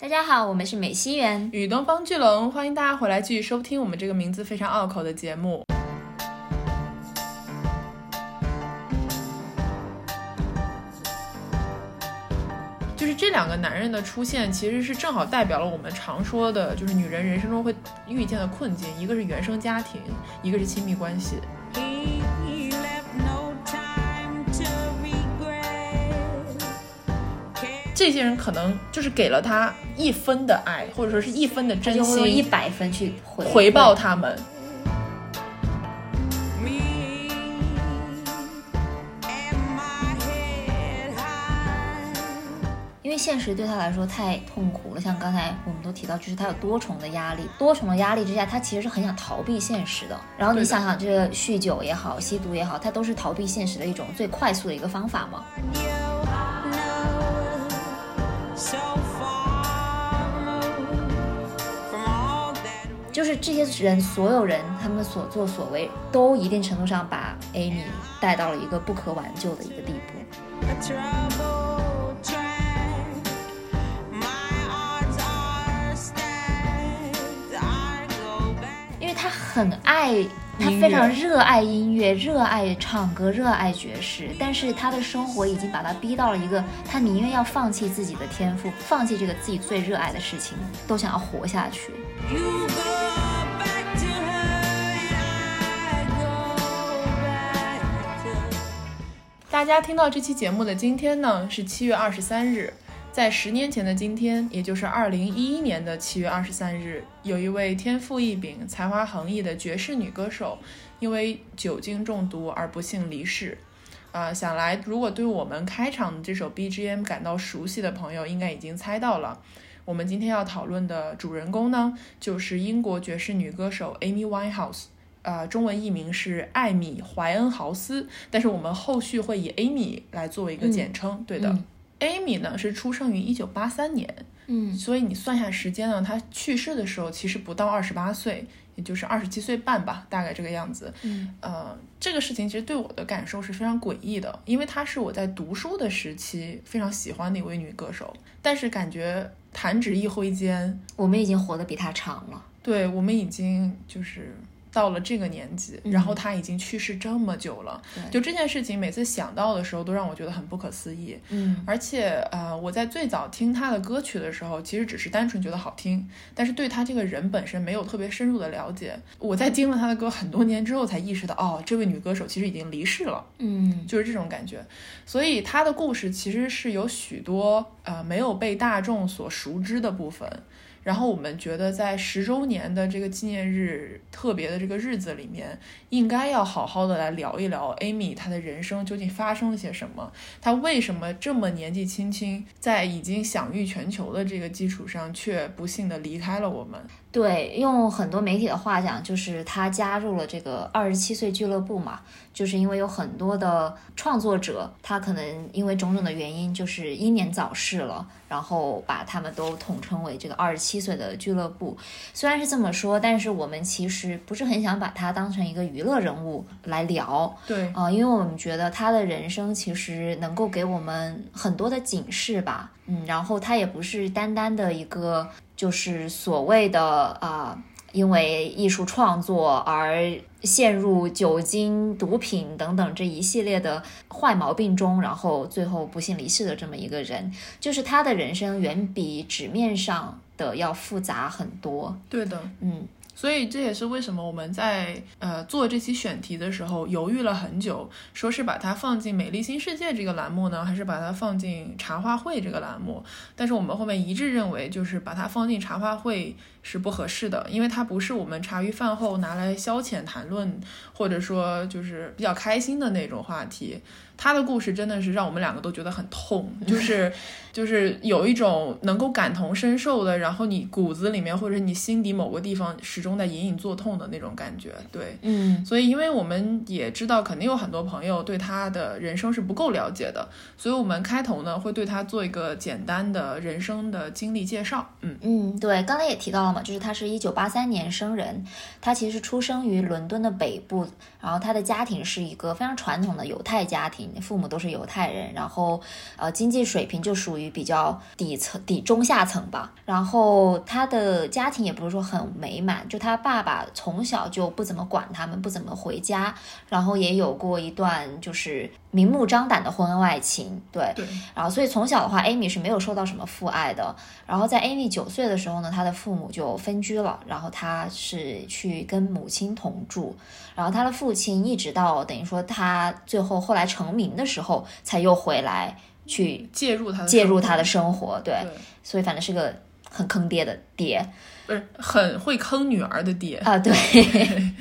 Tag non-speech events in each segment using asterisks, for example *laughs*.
大家好，我们是美西园与东方巨龙，欢迎大家回来继续收听我们这个名字非常拗口的节目。就是这两个男人的出现，其实是正好代表了我们常说的，就是女人人生中会遇见的困境，一个是原生家庭，一个是亲密关系。这些人可能就是给了他一分的爱，或者说是一分的真心，一百分去回回报他们。因为现实对他来说太痛苦了，像刚才我们都提到，就是他有多重的压力，多重的压力之下，他其实是很想逃避现实的。然后你想想，这个酗酒也好，吸毒也好，他都是逃避现实的一种最快速的一个方法嘛。就是这些人，所有人他们所作所为，都一定程度上把 Amy 带到了一个不可挽救的一个地步。因为他很爱。他非常热爱音乐，热爱唱歌，热爱爵士，但是他的生活已经把他逼到了一个，他宁愿要放弃自己的天赋，放弃这个自己最热爱的事情，都想要活下去。大家听到这期节目的今天呢，是七月二十三日。在十年前的今天，也就是二零一一年的七月二十三日，有一位天赋异禀、才华横溢的爵士女歌手，因为酒精中毒而不幸离世。啊，想来如果对我们开场的这首 BGM 感到熟悉的朋友，应该已经猜到了。我们今天要讨论的主人公呢，就是英国爵士女歌手 Amy Winehouse，呃，中文译名是艾米·怀恩豪斯，但是我们后续会以 Amy 来作为一个简称。对的。Amy 呢是出生于一九八三年，嗯，所以你算下时间呢，她去世的时候其实不到二十八岁，也就是二十七岁半吧，大概这个样子。嗯，呃，这个事情其实对我的感受是非常诡异的，因为她是我在读书的时期非常喜欢的一位女歌手，但是感觉弹指一挥间，我们已经活得比她长了。对，我们已经就是。到了这个年纪，然后他已经去世这么久了，就这件事情，每次想到的时候，都让我觉得很不可思议。嗯，而且呃，我在最早听他的歌曲的时候，其实只是单纯觉得好听，但是对他这个人本身没有特别深入的了解。我在听了他的歌很多年之后，才意识到，哦，这位女歌手其实已经离世了。嗯，就是这种感觉。所以她的故事其实是有许多呃没有被大众所熟知的部分。然后我们觉得，在十周年的这个纪念日特别的这个日子里面，应该要好好的来聊一聊 Amy 她的人生究竟发生了些什么，她为什么这么年纪轻轻，在已经享誉全球的这个基础上，却不幸的离开了我们。对，用很多媒体的话讲，就是他加入了这个二十七岁俱乐部嘛，就是因为有很多的创作者，他可能因为种种的原因，就是英年早逝了，然后把他们都统称为这个二十七岁的俱乐部。虽然是这么说，但是我们其实不是很想把他当成一个娱乐人物来聊。对啊，因为我们觉得他的人生其实能够给我们很多的警示吧。嗯，然后他也不是单单的一个。就是所谓的啊，因为艺术创作而陷入酒精、毒品等等这一系列的坏毛病中，然后最后不幸离世的这么一个人，就是他的人生远比纸面上的要复杂很多。对的，嗯。所以这也是为什么我们在呃做这期选题的时候犹豫了很久，说是把它放进《美丽新世界》这个栏目呢，还是把它放进茶话会这个栏目？但是我们后面一致认为，就是把它放进茶话会是不合适的，因为它不是我们茶余饭后拿来消遣谈论，或者说就是比较开心的那种话题。他的故事真的是让我们两个都觉得很痛，*laughs* 就是，就是有一种能够感同身受的，然后你骨子里面或者你心底某个地方始终在隐隐作痛的那种感觉。对，嗯，所以因为我们也知道，肯定有很多朋友对他的人生是不够了解的，所以我们开头呢会对他做一个简单的人生的经历介绍。嗯嗯，对，刚才也提到了嘛，就是他是一九八三年生人，他其实出生于伦敦的北部，然后他的家庭是一个非常传统的犹太家庭。父母都是犹太人，然后呃经济水平就属于比较底层、底中下层吧。然后他的家庭也不是说很美满，就他爸爸从小就不怎么管他们，不怎么回家，然后也有过一段就是明目张胆的婚外情，对。对，然后所以从小的话，Amy 是没有受到什么父爱的。然后在 Amy 九岁的时候呢，她的父母就分居了，然后她是去跟母亲同住。然后她的父亲一直到等于说他最后后来成名的时候，才又回来去介入他介入他的生活。对，对，所以反正是个很坑爹的爹。不是很会坑女儿的爹。啊，对，*laughs*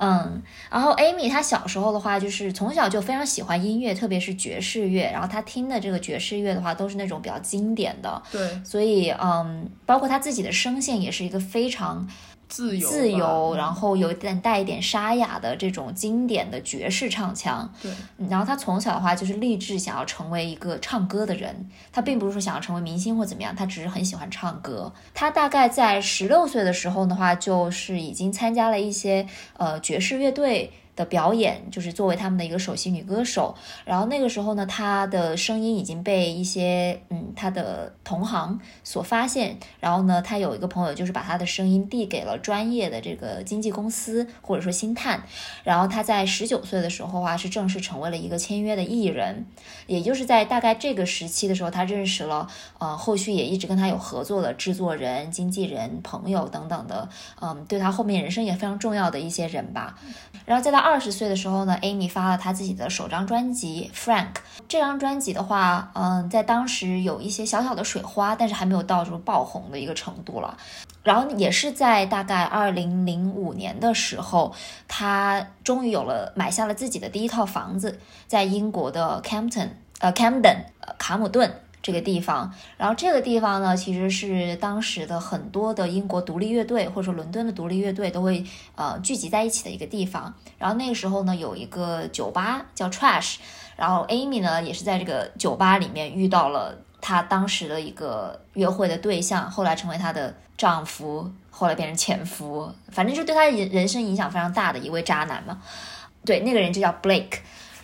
嗯，然后 Amy 她小时候的话，就是从小就非常喜欢音乐，特别是爵士乐。然后她听的这个爵士乐的话，都是那种比较经典的，对，所以嗯，包括她自己的声线也是一个非常自由，自由，嗯然后有点带一点沙哑的这种经典的爵士唱腔。对，嗯然后他从小的话就是立志想要成为一个唱歌的人，他并不是说想要成为明星或怎么样，他只是很喜欢唱歌。他大概在十六岁的时候的话，就是已经参加了一些呃爵士乐队。的表演就是作为他们的一个首席女歌手，然后那个时候呢，她的声音已经被一些嗯她的同行所发现，然后呢，她有一个朋友就是把她的声音递给了专业的这个经纪公司或者说星探，然后她在十九岁的时候啊，是正式成为了一个签约的艺人，也就是在大概这个时期的时候，她认识了呃，后续也一直跟她有合作的制作人、经纪人、朋友等等的，嗯，对她后面人生也非常重要的一些人吧。然后在她二二十岁的时候呢，Amy 发了她自己的首张专辑《Frank》。这张专辑的话，嗯，在当时有一些小小的水花，但是还没有到什么爆红的一个程度了。然后也是在大概二零零五年的时候，她终于有了买下了自己的第一套房子，在英国的 Campton，呃，Camden，呃，卡姆顿。这个地方，然后这个地方呢，其实是当时的很多的英国独立乐队或者说伦敦的独立乐队都会呃聚集在一起的一个地方。然后那个时候呢，有一个酒吧叫 Trash，然后 Amy 呢也是在这个酒吧里面遇到了她当时的一个约会的对象，后来成为她的丈夫，后来变成前夫，反正就对她人人生影响非常大的一位渣男嘛。对，那个人就叫 Blake。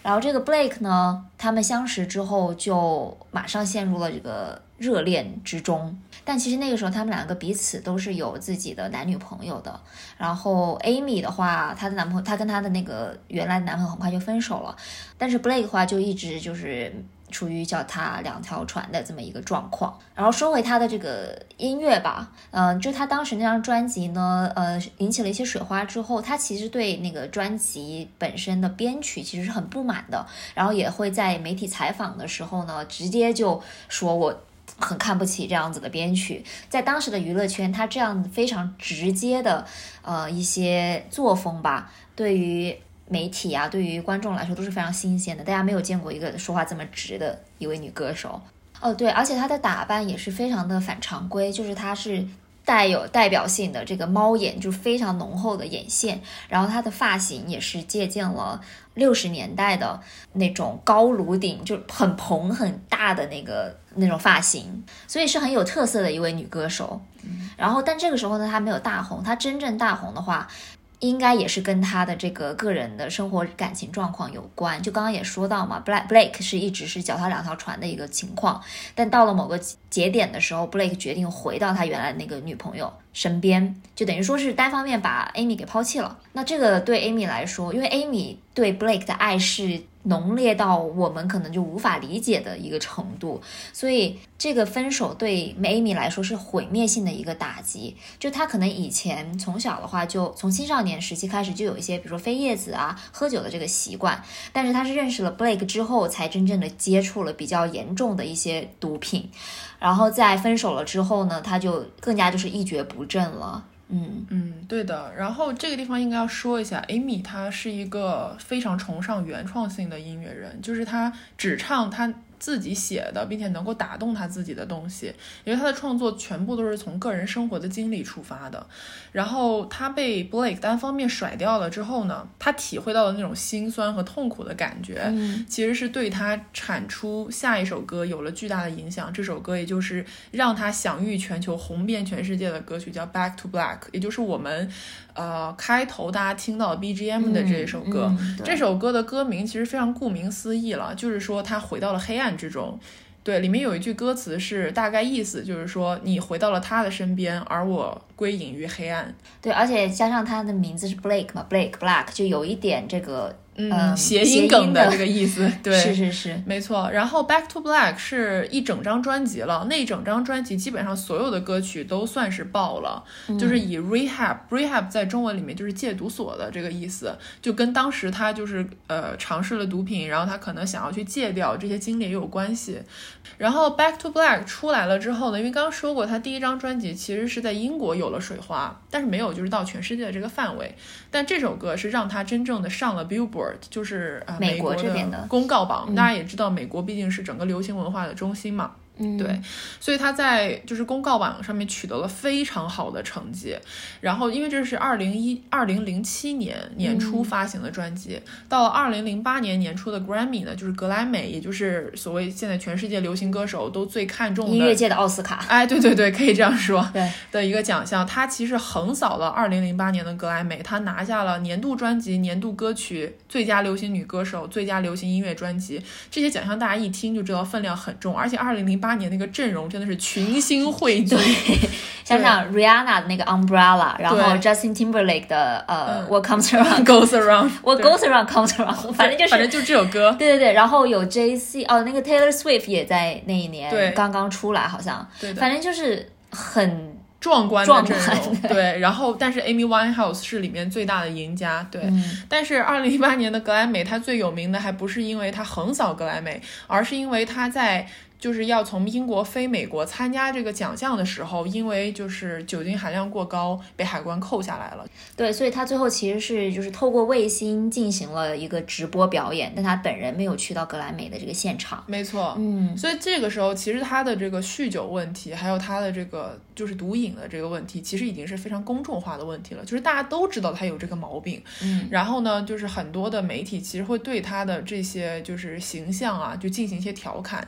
然后这个 Blake 呢，他们相识之后就马上陷入了这个热恋之中。但其实那个时候他们两个彼此都是有自己的男女朋友的。然后 Amy 的话，她的男朋友，她跟她的那个原来的男朋友很快就分手了。但是 Blake 的话就一直就是处于脚踏两条船的这么一个状况。然后说回他的这个音乐吧，嗯、就他当时那张专辑呢，呃，引起了一些水花之后，他其实对那个专辑本身的编曲其实是很不满的，然后也会在媒体采访的时候呢，直接就说我。很看不起这样子的编曲，在当时的娱乐圈，他这样非常直接的，呃，一些作风吧，对于媒体啊，对于观众来说都是非常新鲜的。大家没有见过一个说话这么直的一位女歌手。哦，对，而且她的打扮也是非常的反常规，就是她是带有代表性的这个猫眼，就是非常浓厚的眼线，然后她的发型也是借鉴了六十年代的那种高颅顶，就很蓬很大的那个那种发型，所以是很有特色的一位女歌手。然后，但这个时候呢，她没有大红，她真正大红的话。应该也是跟他的这个个人的生活感情状况有关。就刚刚也说到嘛，Blake Blake 是一直是脚踏两条船的一个情况，但到了某个节点的时候，Blake 决定回到他原来那个女朋友身边，就等于说是单方面把 Amy 给抛弃了。那这个对 Amy 来说，因为 Amy 对 Blake 的爱是浓烈到我们可能就无法理解的一个程度，所以这个分手对 Amy 来说是毁灭性的一个打击。就她可能以前从小的话，就从青少年时期开始就有一些，比如说飞叶子啊、喝酒的这个习惯，但是她是认识了 Blake 之后，才真正的接触了比较严重的一些毒品。然后在分手了之后呢，她就更加就是一蹶不振了。嗯嗯，对的。然后这个地方应该要说一下，Amy 她是一个非常崇尚原创性的音乐人，就是她只唱她自己写的，并且能够打动他自己的东西，因为他的创作全部都是从个人生活的经历出发的。然后他被 Blake 单方面甩掉了之后呢，他体会到的那种心酸和痛苦的感觉，其实是对他产出下一首歌有了巨大的影响。这首歌也就是让他享誉全球、红遍全世界的歌曲，叫《Back to Black》，也就是我们呃开头大家听到 BGM 的这一首歌。这首歌的歌名其实非常顾名思义了，就是说他回到了黑暗之中。对，里面有一句歌词是大概意思就是说，你回到了他的身边，而我归隐于黑暗。对，而且加上他的名字是 Blake 嘛，Blake Black 就有一点这个。嗯，谐音梗的这个意思，*laughs* 对，是是是，没错。然后《Back to Black》是一整张专辑了，那一整张专辑基本上所有的歌曲都算是爆了，就是以 Rehab，Rehab 在中文里面就是戒毒所的这个意思，就跟当时他就是呃尝试了毒品，然后他可能想要去戒掉这些经历也有关系。然后《Back to Black》出来了之后呢，因为刚刚说过，他第一张专辑其实是在英国有了水花，但是没有就是到全世界的这个范围。但这首歌是让他真正的上了 Billboard，就是呃美国这边的公告榜。大家也知道，美国毕竟是整个流行文化的中心嘛。嗯，对，所以他在就是公告榜上面取得了非常好的成绩。然后，因为这是二零一二零零七年年初发行的专辑，到了二零零八年年初的 Grammy 呢，就是格莱美，也就是所谓现在全世界流行歌手都最看重的音乐界的奥斯卡。哎，对对对，可以这样说。对的一个奖项，他其实横扫了二零零八年的格莱美，他拿下了年度专辑、年度歌曲、最佳流行女歌手、最佳流行音乐专辑这些奖项，大家一听就知道分量很重。而且二零零八年那个阵容真的是群星汇聚，*laughs* 想想 Rihanna 的那个 Umbrella，然后 Justin Timberlake 的呃 What Comes Around Goes Around，What Goes Around Comes Around，反正就是反正就这首歌，对对对，然后有 J C 哦，那个 Taylor Swift 也在那一年对刚刚出来，好像对，反正就是很。壮观的阵容，对，然后但是 Amy Winehouse 是里面最大的赢家，对，但是二零一八年的格莱美，它最有名的还不是因为它横扫格莱美，而是因为它在。就是要从英国飞美国参加这个奖项的时候，因为就是酒精含量过高，被海关扣下来了。对，所以他最后其实是就是透过卫星进行了一个直播表演，但他本人没有去到格莱美的这个现场。没错，嗯，所以这个时候其实他的这个酗酒问题，还有他的这个就是毒瘾的这个问题，其实已经是非常公众化的问题了，就是大家都知道他有这个毛病。嗯，然后呢，就是很多的媒体其实会对他的这些就是形象啊，就进行一些调侃。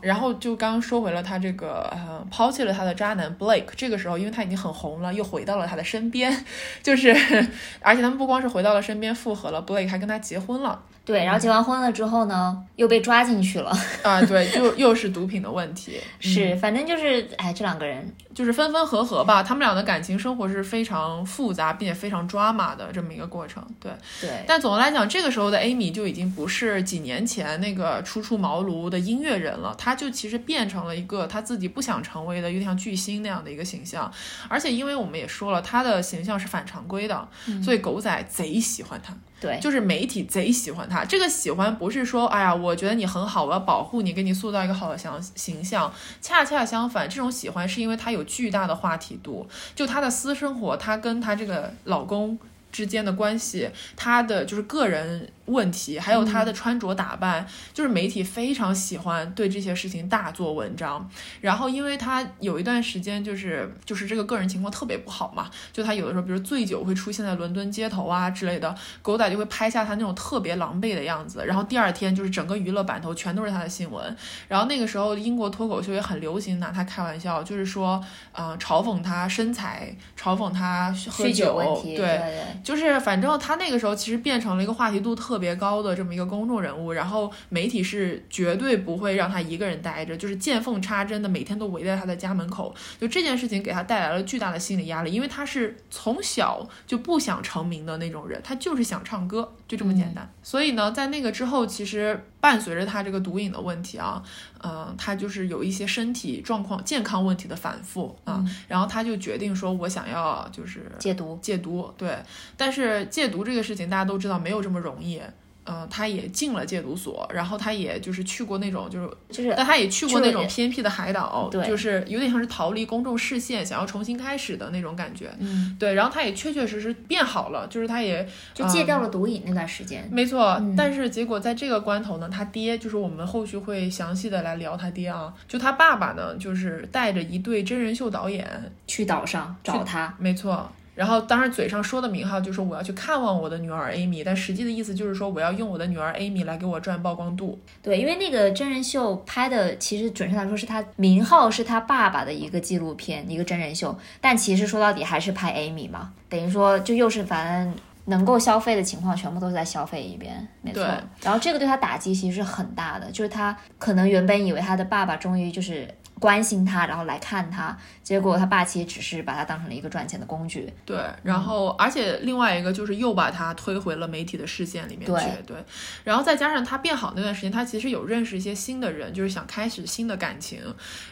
然后就刚刚说回了他这个，呃，抛弃了他的渣男 Blake。这个时候，因为他已经很红了，又回到了他的身边，*laughs* 就是，*laughs* 而且他们不光是回到了身边复合了，Blake 还跟他结婚了。对，然后结完婚了之后呢，又被抓进去了。*laughs* 啊，对，就又是毒品的问题。*laughs* 是，反正就是，哎，这两个人就是分分合合吧。他们俩的感情生活是非常复杂，并且非常抓马的这么一个过程。对，对。但总的来讲，这个时候的 Amy 就已经不是几年前那个初出茅庐的音乐人了，他就其实变成了一个他自己不想成为的，有点像巨星那样的一个形象。而且，因为我们也说了，他的形象是反常规的，所以狗仔贼喜欢他。对，就是媒体贼喜欢他。这个喜欢不是说，哎呀，我觉得你很好，我要保护你，给你塑造一个好的形形象。恰恰相反，这种喜欢是因为他有巨大的话题度。就他的私生活，他跟他这个老公之间的关系，他的就是个人。问题还有他的穿着打扮，就是媒体非常喜欢对这些事情大做文章。然后，因为他有一段时间就是就是这个个人情况特别不好嘛，就他有的时候，比如醉酒会出现在伦敦街头啊之类的，狗仔就会拍下他那种特别狼狈的样子。然后第二天就是整个娱乐版头全都是他的新闻。然后那个时候英国脱口秀也很流行拿他开玩笑，就是说，嗯，嘲讽他身材，嘲讽他喝酒，对，就是反正他那个时候其实变成了一个话题度特。特别高的这么一个公众人物，然后媒体是绝对不会让他一个人待着，就是见缝插针的每天都围在他的家门口。就这件事情给他带来了巨大的心理压力，因为他是从小就不想成名的那种人，他就是想唱歌，就这么简单。所以呢，在那个之后，其实伴随着他这个毒瘾的问题啊，嗯，他就是有一些身体状况、健康问题的反复啊，然后他就决定说，我想要就是戒毒，戒毒。对，但是戒毒这个事情大家都知道没有这么容易。呃，他也进了戒毒所，然后他也就是去过那种就是就是但他也去过那种偏僻的海岛，对就是有点像是逃离公众视线，想要重新开始的那种感觉。嗯，对，然后他也确确实实变好了，就是他也就戒掉了毒瘾那段时间。没错，嗯但是结果在这个关头呢，他爹就是我们后续会详细的来聊他爹啊，就他爸爸呢，就是带着一对真人秀导演，去岛上找他，没错。然后当然嘴上说的名号就是我要去看望我的女儿 Amy，但实际的意思就是说我要用我的女儿 Amy 来给我赚曝光度。对，因为那个真人秀拍的，其实准确来说是他名号是他爸爸的一个纪录片，一个真人秀，但其实说到底还是拍 Amy 嘛，等于说就又是反正能够消费的情况全部都在消费一遍，没错。然后这个对他打击其实是很大的，就是他可能原本以为他的爸爸终于就是关心他，然后来看他，结果他爸其实只是把他当成了一个赚钱的工具。对，然后而且另外一个就是又把他推回了媒体的视线里面去，对然后再加上他变好那段时间，他其实有认识一些新的人，就是想开始新的感情，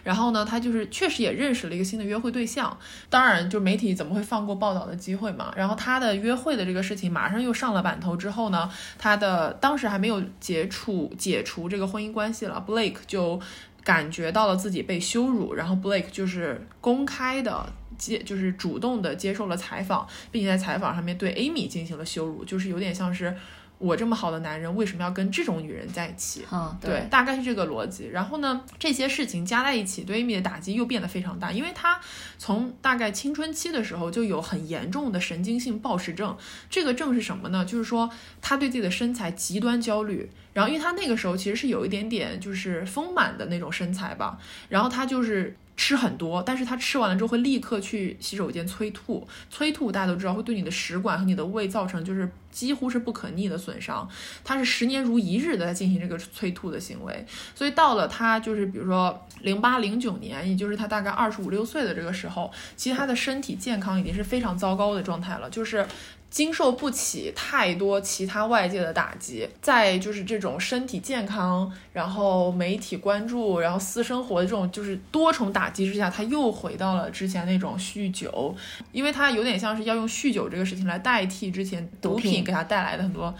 然后呢，他就是确实也认识了一个新的约会对象，当然就媒体怎么会放过报道的机会嘛？然后他的约会的这个事情马上又上了版头之后呢，他的当时还没有解除解除这个婚姻关系了，Blake 就。感觉到了自己被羞辱，然后 Blake 就是公开的接，就是主动的接受了采访，并且在采访上面对 Amy 进行了羞辱，就是有点像是我这么好的男人为什么要跟这种女人在一起？嗯，对，大概是这个逻辑。然后呢，这些事情加在一起，对 Amy 的打击又变得非常大，因为她从大概青春期的时候就有很严重的神经性暴食症。这个症是什么呢？就是说她对自己的身材极端焦虑。然后，因为她那个时候其实是有一点点就是丰满的那种身材吧，然后她就是。吃很多，但是他吃完了之后会立刻去洗手间催吐，催吐大家都知道会对你的食管和你的胃造成就是几乎是不可逆的损伤。他是十年如一日的在进行这个催吐的行为，所以到了他就是比如说零八零九年，也就是他大概二十五六岁的这个时候，其实他的身体健康已经是非常糟糕的状态了，就是。经受不起太多其他外界的打击，在就是这种身体健康，然后媒体关注，然后私生活的这种就是多重打击之下，他又回到了之前那种酗酒，因为他有点像是要用酗酒这个事情来代替之前毒品给他带来的很多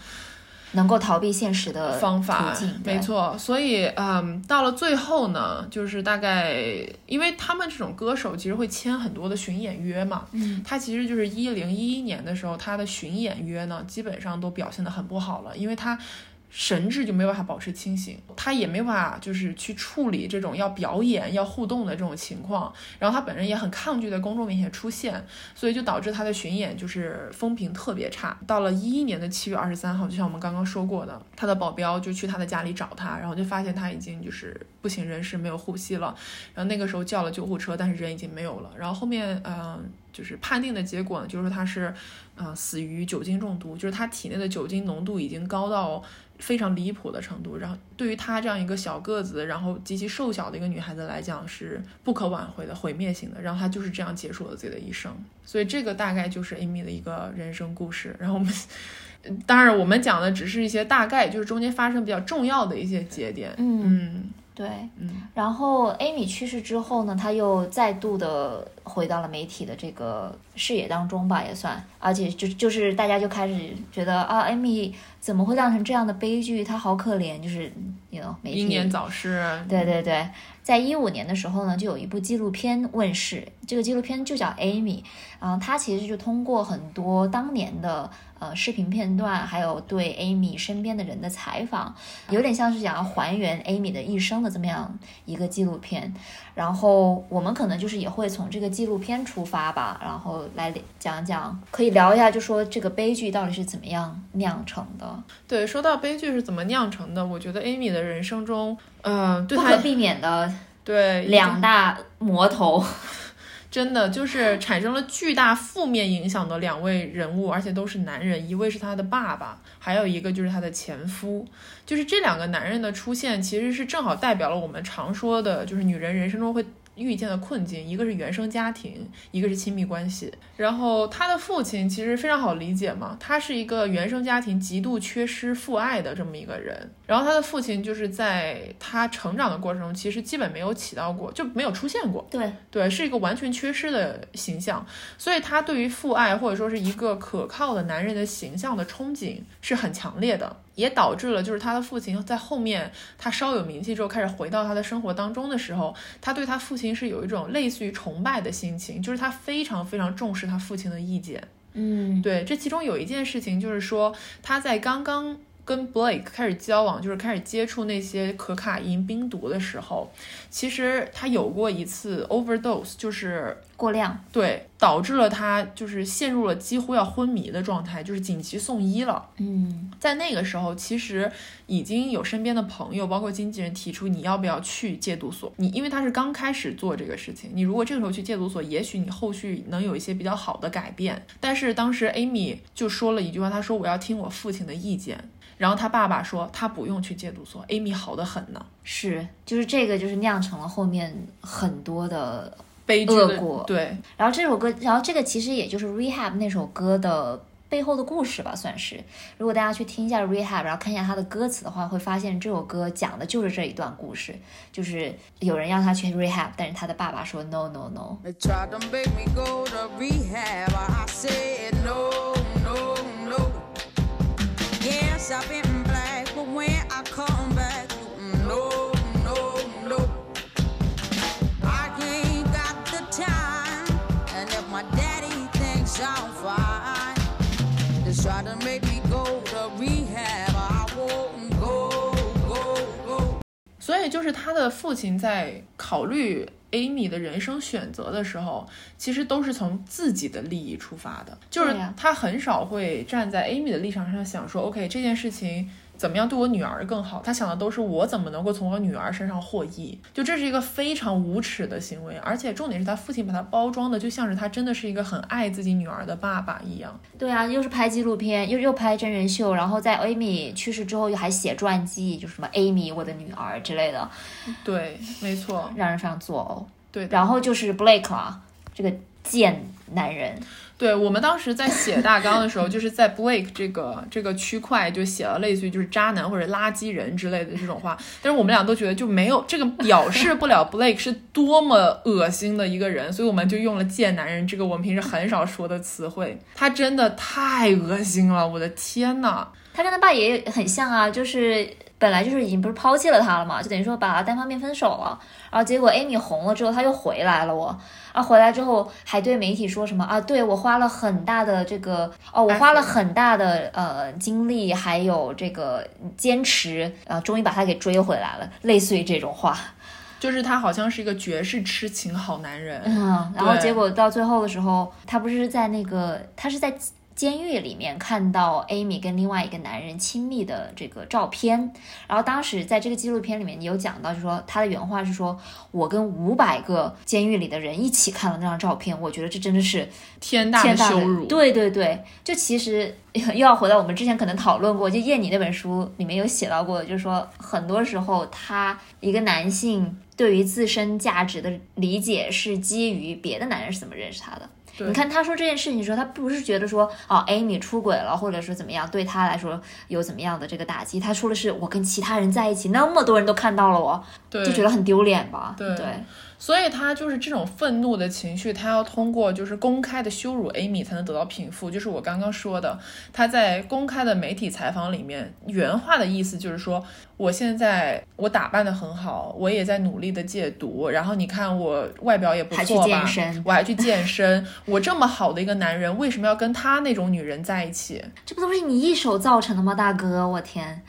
能够逃避现实的方法没错。所以，嗯，到了最后呢，就是大概，因为他们这种歌手其实会签很多的巡演约嘛，嗯，他其实就是一零一一年的时候，他的巡演约呢，基本上都表现得很不好了，因为他。神智就没有办法保持清醒，他也没办法就是去处理这种要表演、要互动的这种情况，然后他本人也很抗拒在公众面前出现，所以就导致他的巡演就是风评特别差。到了一一年的七月二十三号，就像我们刚刚说过的，他的保镖就去他的家里找他，然后就发现他已经就是不省人事，没有呼吸了。然后那个时候叫了救护车，但是人已经没有了。然后后面，嗯、就是判定的结果呢，就是说他是，呃，死于酒精中毒，就是他体内的酒精浓度已经高到非常离谱的程度。然后对于她这样一个小个子，然后极其瘦小的一个女孩子来讲，是不可挽回的、毁灭性的。然后她就是这样结束了自己的一生。所以这个大概就是 Amy 的一个人生故事。然后我们。当然，我们讲的只是一些大概，就是中间发生比较重要的一些节点。嗯嗯对。嗯然后 Amy 去世之后呢，她又再度的回到了媒体的这个视野当中吧，也算。而且就就是大家就开始觉得啊，Amy 怎么会酿成这样的悲剧？她好可怜，就是 you know 媒体英年早逝。对对对，在一五年的时候呢，就有一部纪录片问世，这个纪录片就叫《Amy》，然后它其实就通过很多当年的呃视频片段，还有对 Amy 身边的人的采访，有点像是想要还原 Amy 的一生的这么样一个纪录片。然后我们可能就是也会从这个纪录片出发吧，然后来讲讲，可以聊一下，就说这个悲剧到底是怎么样酿成的，对，说到悲剧是怎么酿成的，我觉得 Amy 的人生中，嗯、对不可避免的对两大魔头。*laughs* 真的就是产生了巨大负面影响的两位人物，而且都是男人，一位是他的爸爸，还有一个就是他的前夫。就是这两个男人的出现，其实是正好代表了我们常说的，就是女人人生中会遇见的困境，一个是原生家庭，一个是亲密关系。然后他的父亲其实非常好理解嘛，他是一个原生家庭极度缺失父爱的这么一个人。然后他的父亲就是在他成长的过程中，其实基本没有起到过，就没有出现过。对，对，是一个完全缺失的形象，所以他对于父爱或者说是一个可靠的男人的形象的憧憬是很强烈的。也导致了就是他的父亲在后面他稍有名气之后，开始回到他的生活当中的时候，他对他父亲是有一种类似于崇拜的心情，就是他非常非常重视他父亲的意见。嗯，对，这其中有一件事情就是说他在刚刚。跟 Blake 开始交往，就是开始接触那些可卡因冰毒的时候，其实他有过一次 overdose，就是过量，对，导致了他就是陷入了几乎要昏迷的状态，就是紧急送医了。嗯，在那个时候，其实已经有身边的朋友，包括经纪人提出你要不要去戒毒所。你因为他是刚开始做这个事情，你如果这个时候去戒毒所，也许你后续能有一些比较好的改变。但是当时 Amy 就说了一句话，他说我要听我父亲的意见。然后他爸爸说他不用去戒毒所，Amy 好的很呢。是，就是这个，就是酿成了后面很多的悲剧恶果。对，然后这首歌，然后这个其实也就是 Rehab 那首歌的背后的故事吧，算是。如果大家去听一下 Rehab，然后看一下它的歌词的话，会发现这首歌讲的就是这一段故事，就是有人让他去 Rehab，但是他的爸爸说 No No No。所以就是他的父亲在考虑。Amy 的人生选择的时候，其实都是从自己的利益出发的，就是他很少会站在 Amy 的立场上想说，OK 这件事情。怎么样对我女儿更好？他想的都是我怎么能够从我女儿身上获益，就这是一个非常无耻的行为，而且重点是他父亲把他包装的就像是他真的是一个很爱自己女儿的爸爸一样。对啊，又是拍纪录片，又又拍真人秀，然后在 Amy 去世之后又还写传记，就什么 Amy 我的女儿之类的。对，没错，让人非常作呕。对，然后就是 Blake 啊，这个贱男人。对我们当时在写大纲的时候，就是在 Blake 这个这个区块就写了类似于就是渣男或者垃圾人之类的这种话，但是我们俩都觉得就没有这个表示不了 Blake 是多么恶心的一个人，所以我们就用了贱男人这个我们平时很少说的词汇。他真的太恶心了，我的天呐！他跟他爸也很像啊，就是本来就是已经不是抛弃了他了嘛，就等于说把他单方面分手了，然后结果 Amy 红了之后他又回来了我。啊，回来之后还对媒体说什么啊？对我花了很大的这个哦，我花了很大的呃精力，还有这个坚持，啊，终于把他给追回来了，类似于这种话，就是他好像是一个绝世痴情好男人，嗯，然后结果到最后的时候，他不是在那个，他是在。监狱里面看到 Amy 跟另外一个男人亲密的这个照片，然后当时在这个纪录片里面有讲到，就说他的原话是说：“我跟五百个监狱里的人一起看了那张照片，我觉得这真的是天大的羞辱。”对对对，就其实 *laughs* 又要回到我们之前可能讨论过，就叶妮那本书里面有写到过，就是说很多时候他一个男性对于自身价值的理解是基于别的男人是怎么认识他的。你看他说这件事情的时候，他不是觉得说哦，Amy 出轨了，或者说怎么样，对他来说有怎么样的这个打击。他说的是我跟其他人在一起，那么多人都看到了我，就觉得很丢脸吧？对。所以他就是这种愤怒的情绪，他要通过就是公开的羞辱 Amy 才能得到平复。就是我刚刚说的，他在公开的媒体采访里面原话的意思就是说，我现在我打扮的很好，我也在努力的戒毒，然后你看我外表也不错吧，我还去健身，我这么好的一个男人，为什么要跟他那种女人在一起？这不都是你一手造成的吗，大哥？我天！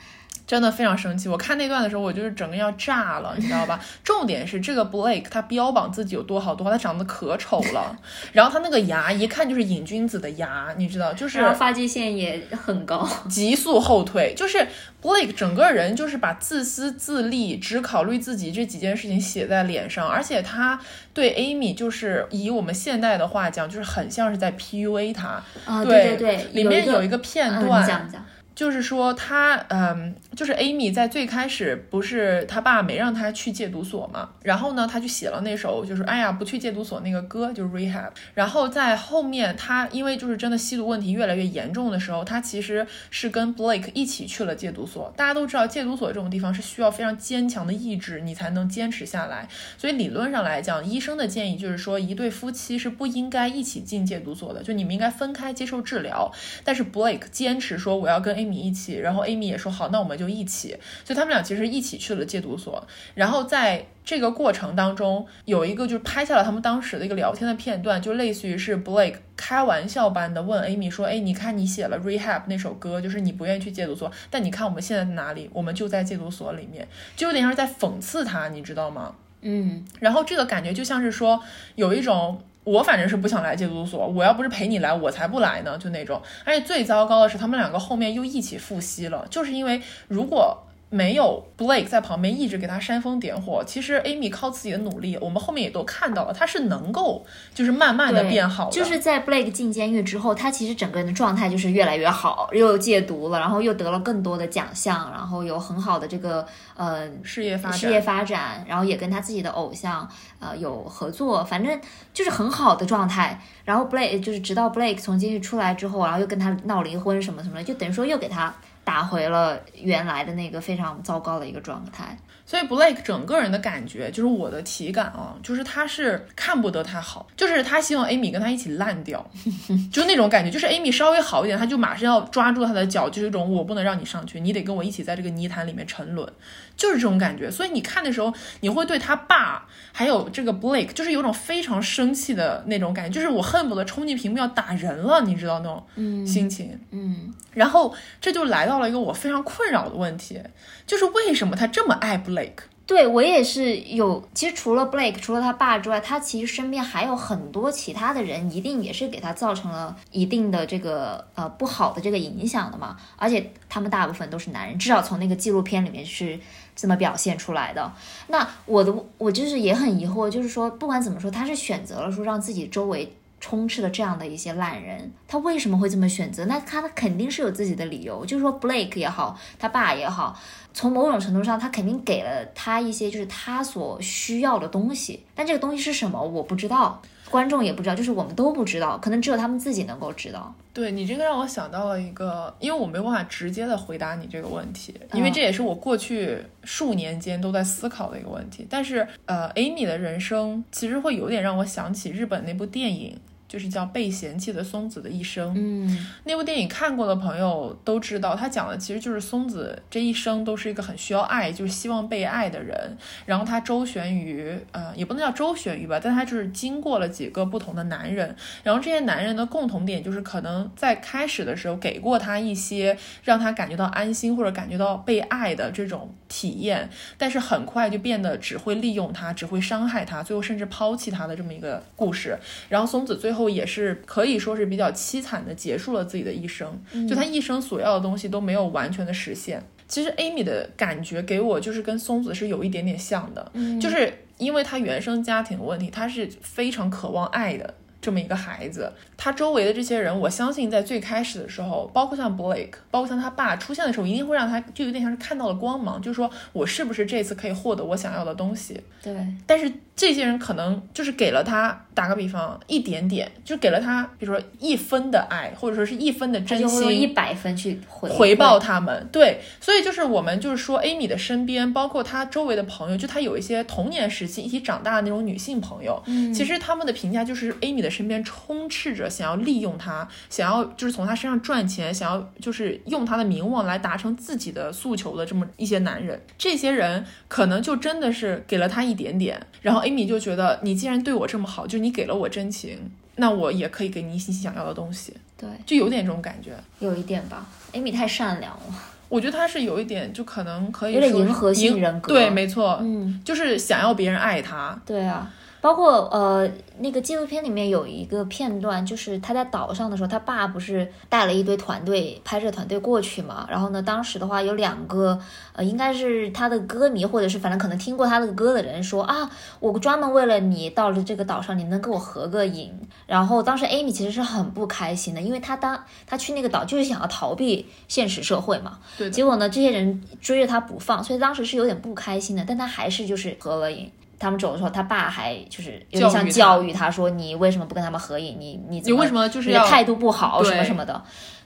真的非常生气，我看那段的时候，我就是整个要炸了，你知道吧？*laughs* 重点是这个 Blake 他标榜自己有多好多好，他长得可丑了，*laughs* 然后他那个牙一看就是瘾君子的牙，你知道，就是发际线也很高，*laughs* 急速后退，就是 Blake 整个人就是把自私自利、只考虑自己这几件事情写在脸上，而且他对 Amy 就是以我们现代的话讲，就是很像是在 PUA 他。啊，对对对，里面有一个片段。就是说，他嗯，就是 Amy 在最开始不是他爸没让他去戒毒所嘛，然后呢，他就写了那首就是哎呀不去戒毒所那个歌，就是 Rehab。然后在后面他因为就是真的吸毒问题越来越严重的时候，他其实是跟 Blake 一起去了戒毒所。大家都知道戒毒所这种地方是需要非常坚强的意志，你才能坚持下来。所以理论上来讲，医生的建议就是说一对夫妻是不应该一起进戒毒所的，就你们应该分开接受治疗。但是 Blake 坚持说我要跟 Amy 一起，然后 Amy 也说好，那我们就一起。所以他们俩其实一起去了戒毒所。然后在这个过程当中，有一个就是拍下了他们当时的一个聊天的片段，就类似于是 Blake 开玩笑般的问 Amy 说：“哎，你看你写了 Rehab 那首歌，就是你不愿意去戒毒所，但你看我们现在在哪里？我们就在戒毒所里面，就有点像是在讽刺他，你知道吗？嗯，然后这个感觉就像是说有一种。我反正是不想来戒毒所，我要不是陪你来，我才不来呢，就那种。而且最糟糕的是，他们两个后面又一起复吸了，就是因为如果。没有 Blake 在旁边一直给他煽风点火，其实 Amy 靠自己的努力，我们后面也都看到了，他是能够就是慢慢的变好的。就是在 Blake 进监狱之后，他其实整个人的状态就是越来越好，又戒毒了，然后又得了更多的奖项，然后有很好的这个呃事业发展，事业发展，然后也跟他自己的偶像呃有合作，反正就是很好的状态。然后 Blake 就是直到 Blake 从监狱出来之后，然后又跟他闹离婚什么什么的，就等于说又给他。打回了原来的那个非常糟糕的一个状态，所以 Blake 整个人的感觉就是我的体感啊，就是他是看不得他好，就是他希望 Amy 跟他一起烂掉，*laughs* 就那种感觉，就是 Amy 稍微好一点，他就马上要抓住他的脚，就是一种我不能让你上去，你得跟我一起在这个泥潭里面沉沦。就是这种感觉，所以你看的时候，你会对他爸还有这个 Blake，就是有种非常生气的那种感觉，就是我恨不得冲进屏幕要打人了，你知道那种心情。嗯，然后这就来到了一个我非常困扰的问题，就是为什么他这么爱 Blake？对我也是有，其实除了 Blake，除了他爸之外，他其实身边还有很多其他的人，一定也是给他造成了一定的这个呃不好的这个影响的嘛。而且他们大部分都是男人，至少从那个纪录片里面是这么表现出来的。那我的我就是也很疑惑，就是说不管怎么说，他是选择了说让自己周围。充斥了这样的一些烂人，他为什么会这么选择？那他他肯定是有自己的理由。就是说，Blake 也好，他爸也好，从某种程度上，他肯定给了他一些就是他所需要的东西。但这个东西是什么，我不知道，观众也不知道，就是我们都不知道，可能只有他们自己能够知道。对你这个让我想到了一个，因为我没有办法直接的回答你这个问题，因为这也是我过去数年间都在思考的一个问题。但是，呃，Amy 的人生其实会有点让我想起日本那部电影。就是叫《被嫌弃的松子的一生》。嗯，那部电影看过的朋友都知道，他讲的其实就是松子这一生都是一个很需要爱，就是希望被爱的人。然后他周旋于，呃，也不能叫周旋于吧，但他就是经过了几个不同的男人。然后这些男人的共同点就是，可能在开始的时候给过他一些让他感觉到安心或者感觉到被爱的这种体验，但是很快就变得只会利用他，只会伤害他，最后甚至抛弃他的这么一个故事。然后松子最后。后也是可以说是比较凄惨的结束了自己的一生，就他一生所要的东西都没有完全的实现。其实 Amy 的感觉给我就是跟松子是有一点点像的，就是因为他原生家庭问题，他是非常渴望爱的。这么一个孩子，他周围的这些人，我相信在最开始的时候，包括像 Blake，包括像他爸出现的时候，一定会让他就有点像是看到了光芒，就是说我是不是这次可以获得我想要的东西？对。但是这些人可能就是给了他，打个比方，一点点，就给了他，比如说一分的爱，或者说是一分的真心，一百分去回回报他们。对。所以就是我们就是说，Amy 的身边，包括他周围的朋友，就他有一些童年时期一起长大的那种女性朋友，嗯，其实他们的评价就是 Amy 的。身边充斥着想要利用他，想要就是从他身上赚钱，想要就是用他的名望来达成自己的诉求的这么一些男人，这些人可能就真的是给了他一点点，然后 Amy 就觉得你既然对我这么好，就你给了我真情，那我也可以给你一些想要的东西，对，就有点这种感觉，有一点吧，Amy 太善良了，我觉得他是有一点，就可能可以有点迎合性人格，对，没错，嗯，就是想要别人爱他，对啊。包括呃那个纪录片里面有一个片段，就是他在岛上的时候，他爸不是带了一堆团队拍摄团队过去嘛？然后呢，当时的话有两个呃，应该是他的歌迷，或者是反正可能听过他的歌的人说啊，我专门为了你到了这个岛上，你能跟我合个影？然后当时 Amy 其实是很不开心的，因为他当他去那个岛就是想要逃避现实社会嘛。对结果呢，这些人追着他不放，所以当时是有点不开心的。但他还是就是合了影。他们走的时候，他爸还就是有点像教教育育他说：“你为什么不跟他们合影？你你你为什么就是要你的态度不好什么什么的，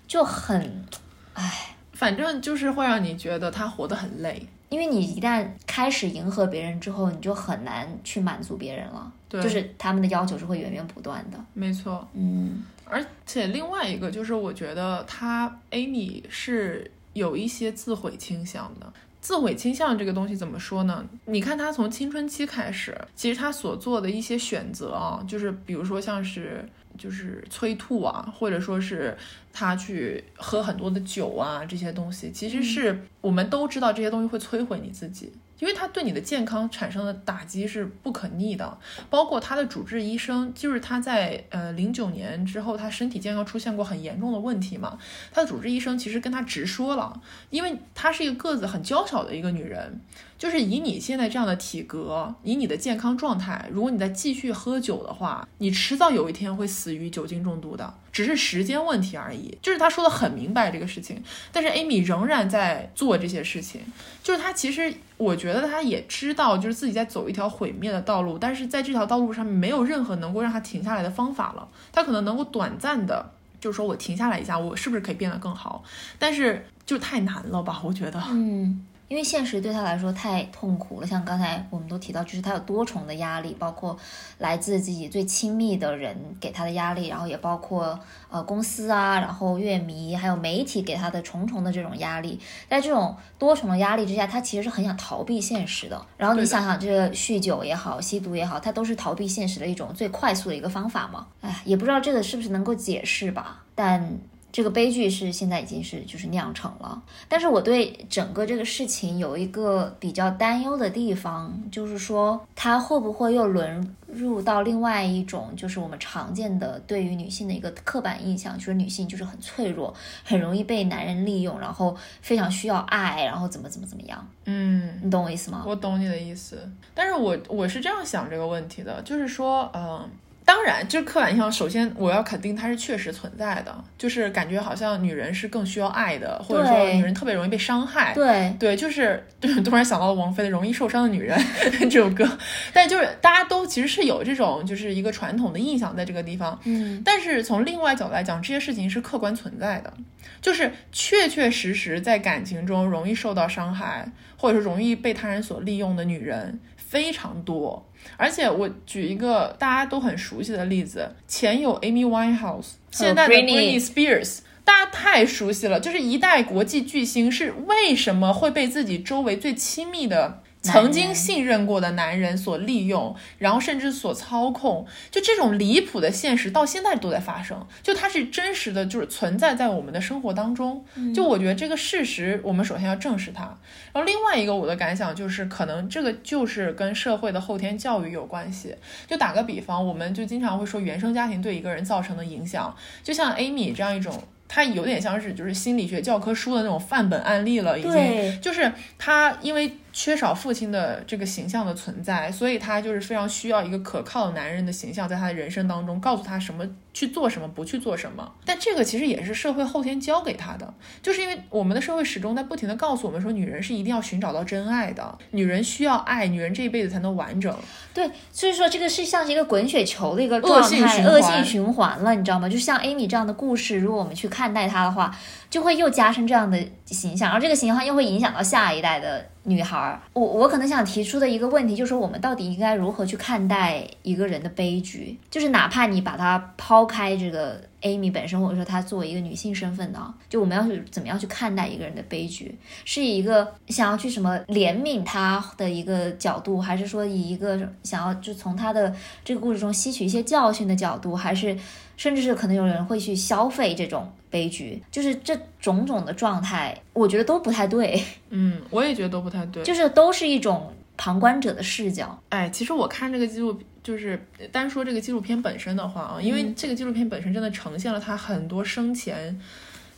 就很，唉，反正就是会让你觉得他活得很累。因为你一旦开始迎合别人之后，你就很难去满足别人了，对，就是他们的要求是会源源不断的。没错。嗯而且另外一个就是，我觉得他 Amy 是有一些自毁倾向的。自毁倾向这个东西怎么说呢？你看他从青春期开始，其实他所做的一些选择啊，就是比如说像是就是催吐啊，或者说是他去喝很多的酒啊这些东西，其实是我们都知道这些东西会摧毁你自己。因为它对你的健康产生的打击是不可逆的，包括他的主治医生，就是他在呃零九年之后，他身体健康出现过很严重的问题嘛。他的主治医生其实跟他直说了，因为她是一个个子很娇小的一个女人，就是以你现在这样的体格，以你的健康状态，如果你再继续喝酒的话，你迟早有一天会死于酒精中毒的，只是时间问题而已。就是他说的很明白这个事情，但是 Amy 仍然在做这些事情，就是他其实我觉得他也知道，就是自己在走一条毁灭的道路，但是在这条道路上面没有任何能够让他停下来的方法了。他可能能够短暂的，就是说我停下来一下，我是不是可以变得更好？但是就太难了吧，我觉得。嗯，因为现实对他来说太痛苦了。像刚才我们都提到，就是他有多重的压力，包括来自自己最亲密的人给他的压力，然后也包括呃公司啊，然后乐迷还有媒体给他的重重的这种压力。在这种多重的压力之下，他其实是很想逃避现实的。然后你想想，这个酗酒也好，吸毒也好，它都是逃避现实的一种最快速的一个方法嘛。哎，也不知道这个是不是能够解释吧，但。这个悲剧是现在已经是就是酿成了，但是我对整个这个事情有一个比较担忧的地方，就是说它会不会又沦入到另外一种，就是我们常见的对于女性的一个刻板印象，就是女性就是很脆弱，很容易被男人利用，然后非常需要爱，然后怎么怎么怎么样，嗯，你懂我意思吗？我懂你的意思，但是我我是这样想这个问题的，就是说，嗯、当然，就是刻板印象，首先我要肯定它是确实存在的，就是感觉好像女人是更需要爱的，或者说女人特别容易被伤害。对，对，就是突然想到了王菲的《容易受伤的女人》*laughs* 这首歌，但就是大家都其实是有这种就是一个传统的印象在这个地方，嗯，但是从另外角度来讲，这些事情是客观存在的，就是确确实实在感情中容易受到伤害，或者说容易被他人所利用的女人非常多。而且我举一个大家都很熟悉的例子，前有 Amy Winehouse，现在的 Britney Spears。大家太熟悉了，就是一代国际巨星是为什么会被自己周围最亲密的曾经信任过的男人所利用，然后甚至所操控，就这种离谱的现实到现在都在发生，就它是真实的，就是存在在我们的生活当中。就我觉得这个事实，我们首先要正视它。然后另外一个我的感想就是，可能这个就是跟社会的后天教育有关系。就打个比方，我们就经常会说原生家庭对一个人造成的影响，就像 Amy 这样一种。她有点像是就是心理学教科书的那种范本案例了，已经就是她因为缺少父亲的这个形象的存在，所以她就是非常需要一个可靠的男人的形象，在她的人生当中告诉她什么去做什么，不去做什么。但这个其实也是社会后天教给她的，就是因为我们的社会始终在不停的告诉我们说，女人是一定要寻找到真爱的，女人需要爱，女人这一辈子才能完整。对，所以说这个是像是一个滚雪球的一个恶状态，性循环恶性循环了，你知道吗？就像 Amy 这样的故事，如果我们去看待它的话，就会又加深这样的形象，而这个形象又会影响到下一代的女孩。我我可能想提出的一个问题，就是我们到底应该如何去看待一个人的悲剧？就是哪怕你把它抛开这个 Amy 本身，或者说她作为一个女性身份的啊，就我们要去怎么样去看待一个人的悲剧？是以一个想要去什么怜悯他的一个角度，还是说以一个想要就从他的这个故事中吸取一些教训的角度，还是甚至是可能有人会去消费这种悲剧？就是这种种的状态，我觉得都不太对，*laughs* 嗯，我也觉得都不太对。就是都是一种旁观者的视角。哎，其实我看这个纪录就是单说这个纪录片本身的话啊，因为这个纪录片本身真的呈现了他很多生前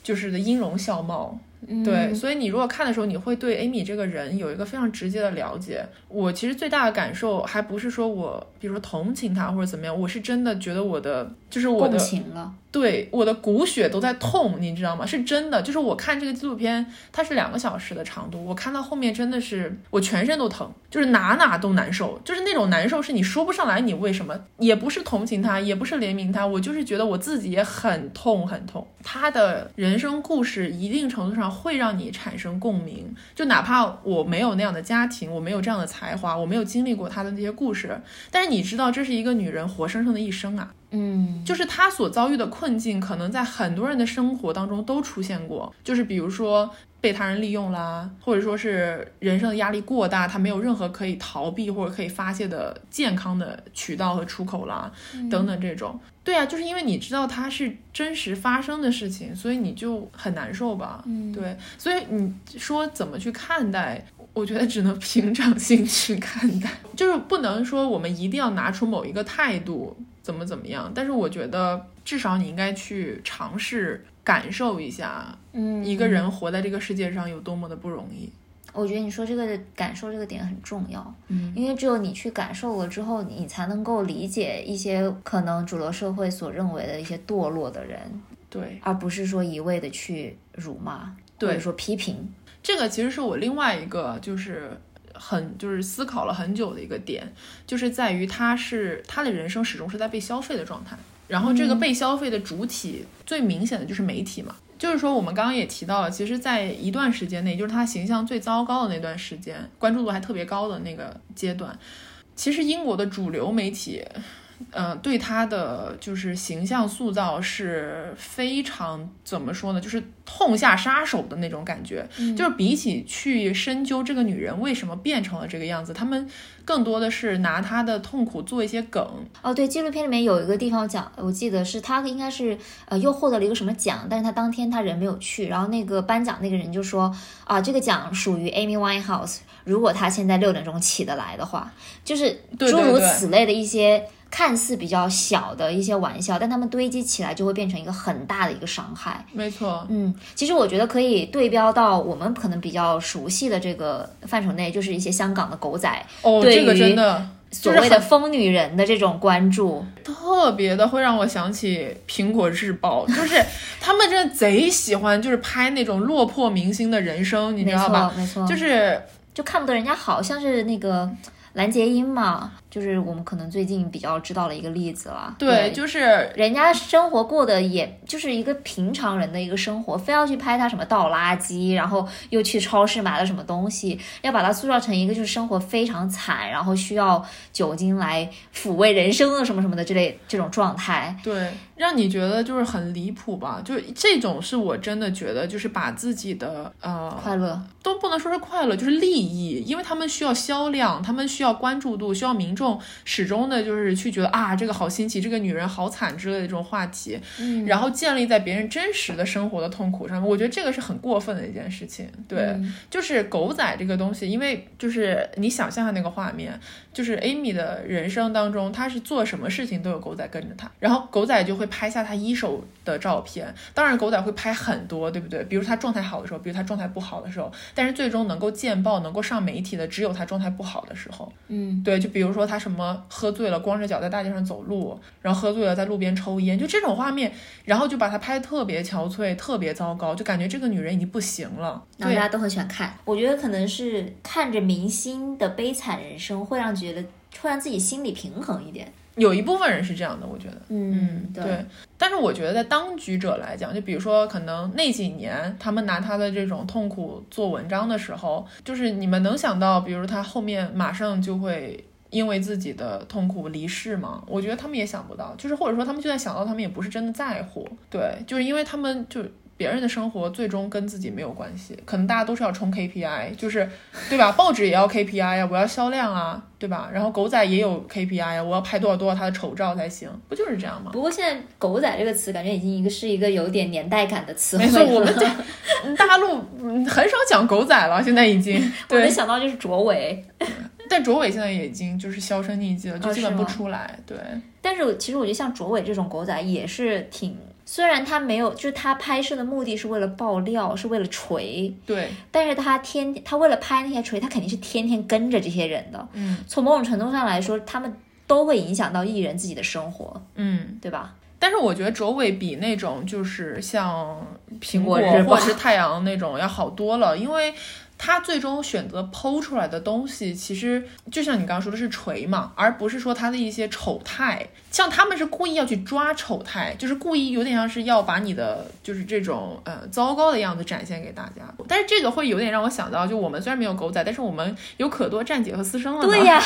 就是的音容笑貌。对，所以你如果看的时候，你会对 Amy 这个人有一个非常直接的了解。我其实最大的感受还不是说我，比如说同情他或者怎么样，我是真的觉得我的就是我的共情了。对，我的骨血都在痛，你知道吗？是真的，就是我看这个纪录片，它是两个小时的长度，我看到后面真的是我全身都疼，就是哪哪都难受，就是那种难受是你说不上来，你为什么？也不是同情他，也不是怜悯他，我就是觉得我自己也很痛很痛。他的人生故事一定程度上会让你产生共鸣，就哪怕我没有那样的家庭，我没有这样的才华，我没有经历过他的那些故事，但是你知道，这是一个女人活生生的一生啊。嗯，就是她所遭遇的困境，可能在很多人的生活当中都出现过。就是比如说被他人利用啦，或者说是人生的压力过大，他没有任何可以逃避或者可以发泄的健康的渠道和出口啦，等等这种。对啊，就是因为你知道它是真实发生的事情，所以你就很难受吧？嗯，对。所以你说怎么去看待？我觉得只能 *laughs* 平常心去看待，就是不能说我们一定要拿出某一个态度。怎么怎么样？但是我觉得至少你应该去尝试感受一下，嗯，一个人活在这个世界上有多么的不容易。我觉得你说这个感受这个点很重要，嗯，因为只有你去感受了之后，你才能够理解一些可能主流社会所认为的一些堕落的人，对，而不是说一味的去辱骂或者说批评。这个其实是我另外一个就是。很就是思考了很久的一个点，就是在于他是他的人生始终是在被消费的状态，然后这个被消费的主体最明显的就是媒体嘛，就是说我们刚刚也提到了，其实，在一段时间内，就是他形象最糟糕的那段时间，关注度还特别高的那个阶段，其实英国的主流媒体。嗯，对他的就是形象塑造是非常怎么说呢？就是痛下杀手的那种感觉。就是比起去深究这个女人为什么变成了这个样子，他们更多的是拿她的痛苦做一些梗。哦，对，纪录片里面有一个地方讲，我记得是她应该是呃又获得了一个什么奖，但是她当天她人没有去，然后那个颁奖那个人就说啊，这个奖属于 Amy Winehouse，如果她现在六点钟起得来的话，就是诸如此类的一些。看似比较小的一些玩笑，但他们堆积起来就会变成一个很大的一个伤害。没错，嗯，其实我觉得可以对标到我们可能比较熟悉的这个范畴内，就是一些香港的狗仔。哦，这个真的所谓的疯女人的这种关注，特别的会让我想起苹果日报，就是 *laughs* 他们真的贼喜欢，就是拍那种落魄明星的人生，你知道吧？没错，就是就看不得人家好，像是那个蓝洁瑛嘛。就是我们可能最近比较知道的一个例子了。对，就是人家生活过的也就是一个平常人的一个生活，非要去拍他什么倒垃圾，然后又去超市买了什么东西，要把它塑造成一个就是生活非常惨，然后需要酒精来抚慰人生的什么什么的这类这种状态。对，让你觉得就是很离谱吧？就这种是我真的觉得就是把自己的呃快乐都不能说是快乐，就是利益，因为他们需要销量，他们需要关注度，需要民众。始终的就是去觉得啊，这个好新奇，这个女人好惨之类的这种话题，嗯，然后建立在别人真实的生活的痛苦上面，我觉得这个是很过分的一件事情。对，就是狗仔这个东西，因为就是你想象下那个画面，就是 Amy 的人生当中，她是做什么事情都有狗仔跟着她，然后狗仔就会拍下她一手的照片。当然，狗仔会拍很多，对不对？比如她状态好的时候，比如她状态不好的时候，但是最终能够见报、能够上媒体的，只有她状态不好的时候。嗯，对，就比如说她什么。喝醉了，光着脚在大街上走路，然后喝醉了在路边抽烟，就这种画面，然后就把他拍的特别憔悴，特别糟糕，就感觉这个女人已经不行了。然后大家都很喜欢看，我觉得可能是看着明星的悲惨人生，会让觉得会让自己心理平衡一点。有一部分人是这样的，我觉得，嗯，对。但是我觉得在当局者来讲，就比如说可能那几年他们拿他的这种痛苦做文章的时候，就是你们能想到，比如他后面马上就会。因为自己的痛苦离世吗？我觉得他们也想不到，就是或者说他们就算想到，他们也不是真的在乎。对，就是因为他们就别人的生活最终跟自己没有关系，可能大家都是要冲 KPI，就是对吧？报纸也要 KPI 啊，我要销量啊，对吧？然后狗仔也有 KPI 啊，我要拍多少多少他的丑照才行，不就是这样吗？不过现在“狗仔”这个词感觉已经一个是一个有点年代感的词汇了。没错，我们这大陆很少讲狗仔了，现在已经。*laughs* 我能想到就是卓伟。但卓伟现在也已经就是销声匿迹了，就基本不出来。对，但是其实我觉得像卓伟这种狗仔也是挺，虽然他没有，就是他拍摄的目的是为了爆料，是为了锤，对，但是他天他为了拍那些锤，他肯定是天天跟着这些人的。嗯从某种程度上来说，他们都会影响到艺人自己的生活，嗯。对吧？但是我觉得卓伟比那种就是像苹果或者是太阳那种要好多了，因为他最终选择剖出来的东西，其实就像你刚刚说的是锤嘛，而不是说他的一些丑态。像他们是故意要去抓丑态，就是故意有点像是要把你的就是这种呃糟糕的样子展现给大家。但是这个会有点让我想到，就我们虽然没有狗仔，但是我们有可多站姐和私生了。对呀，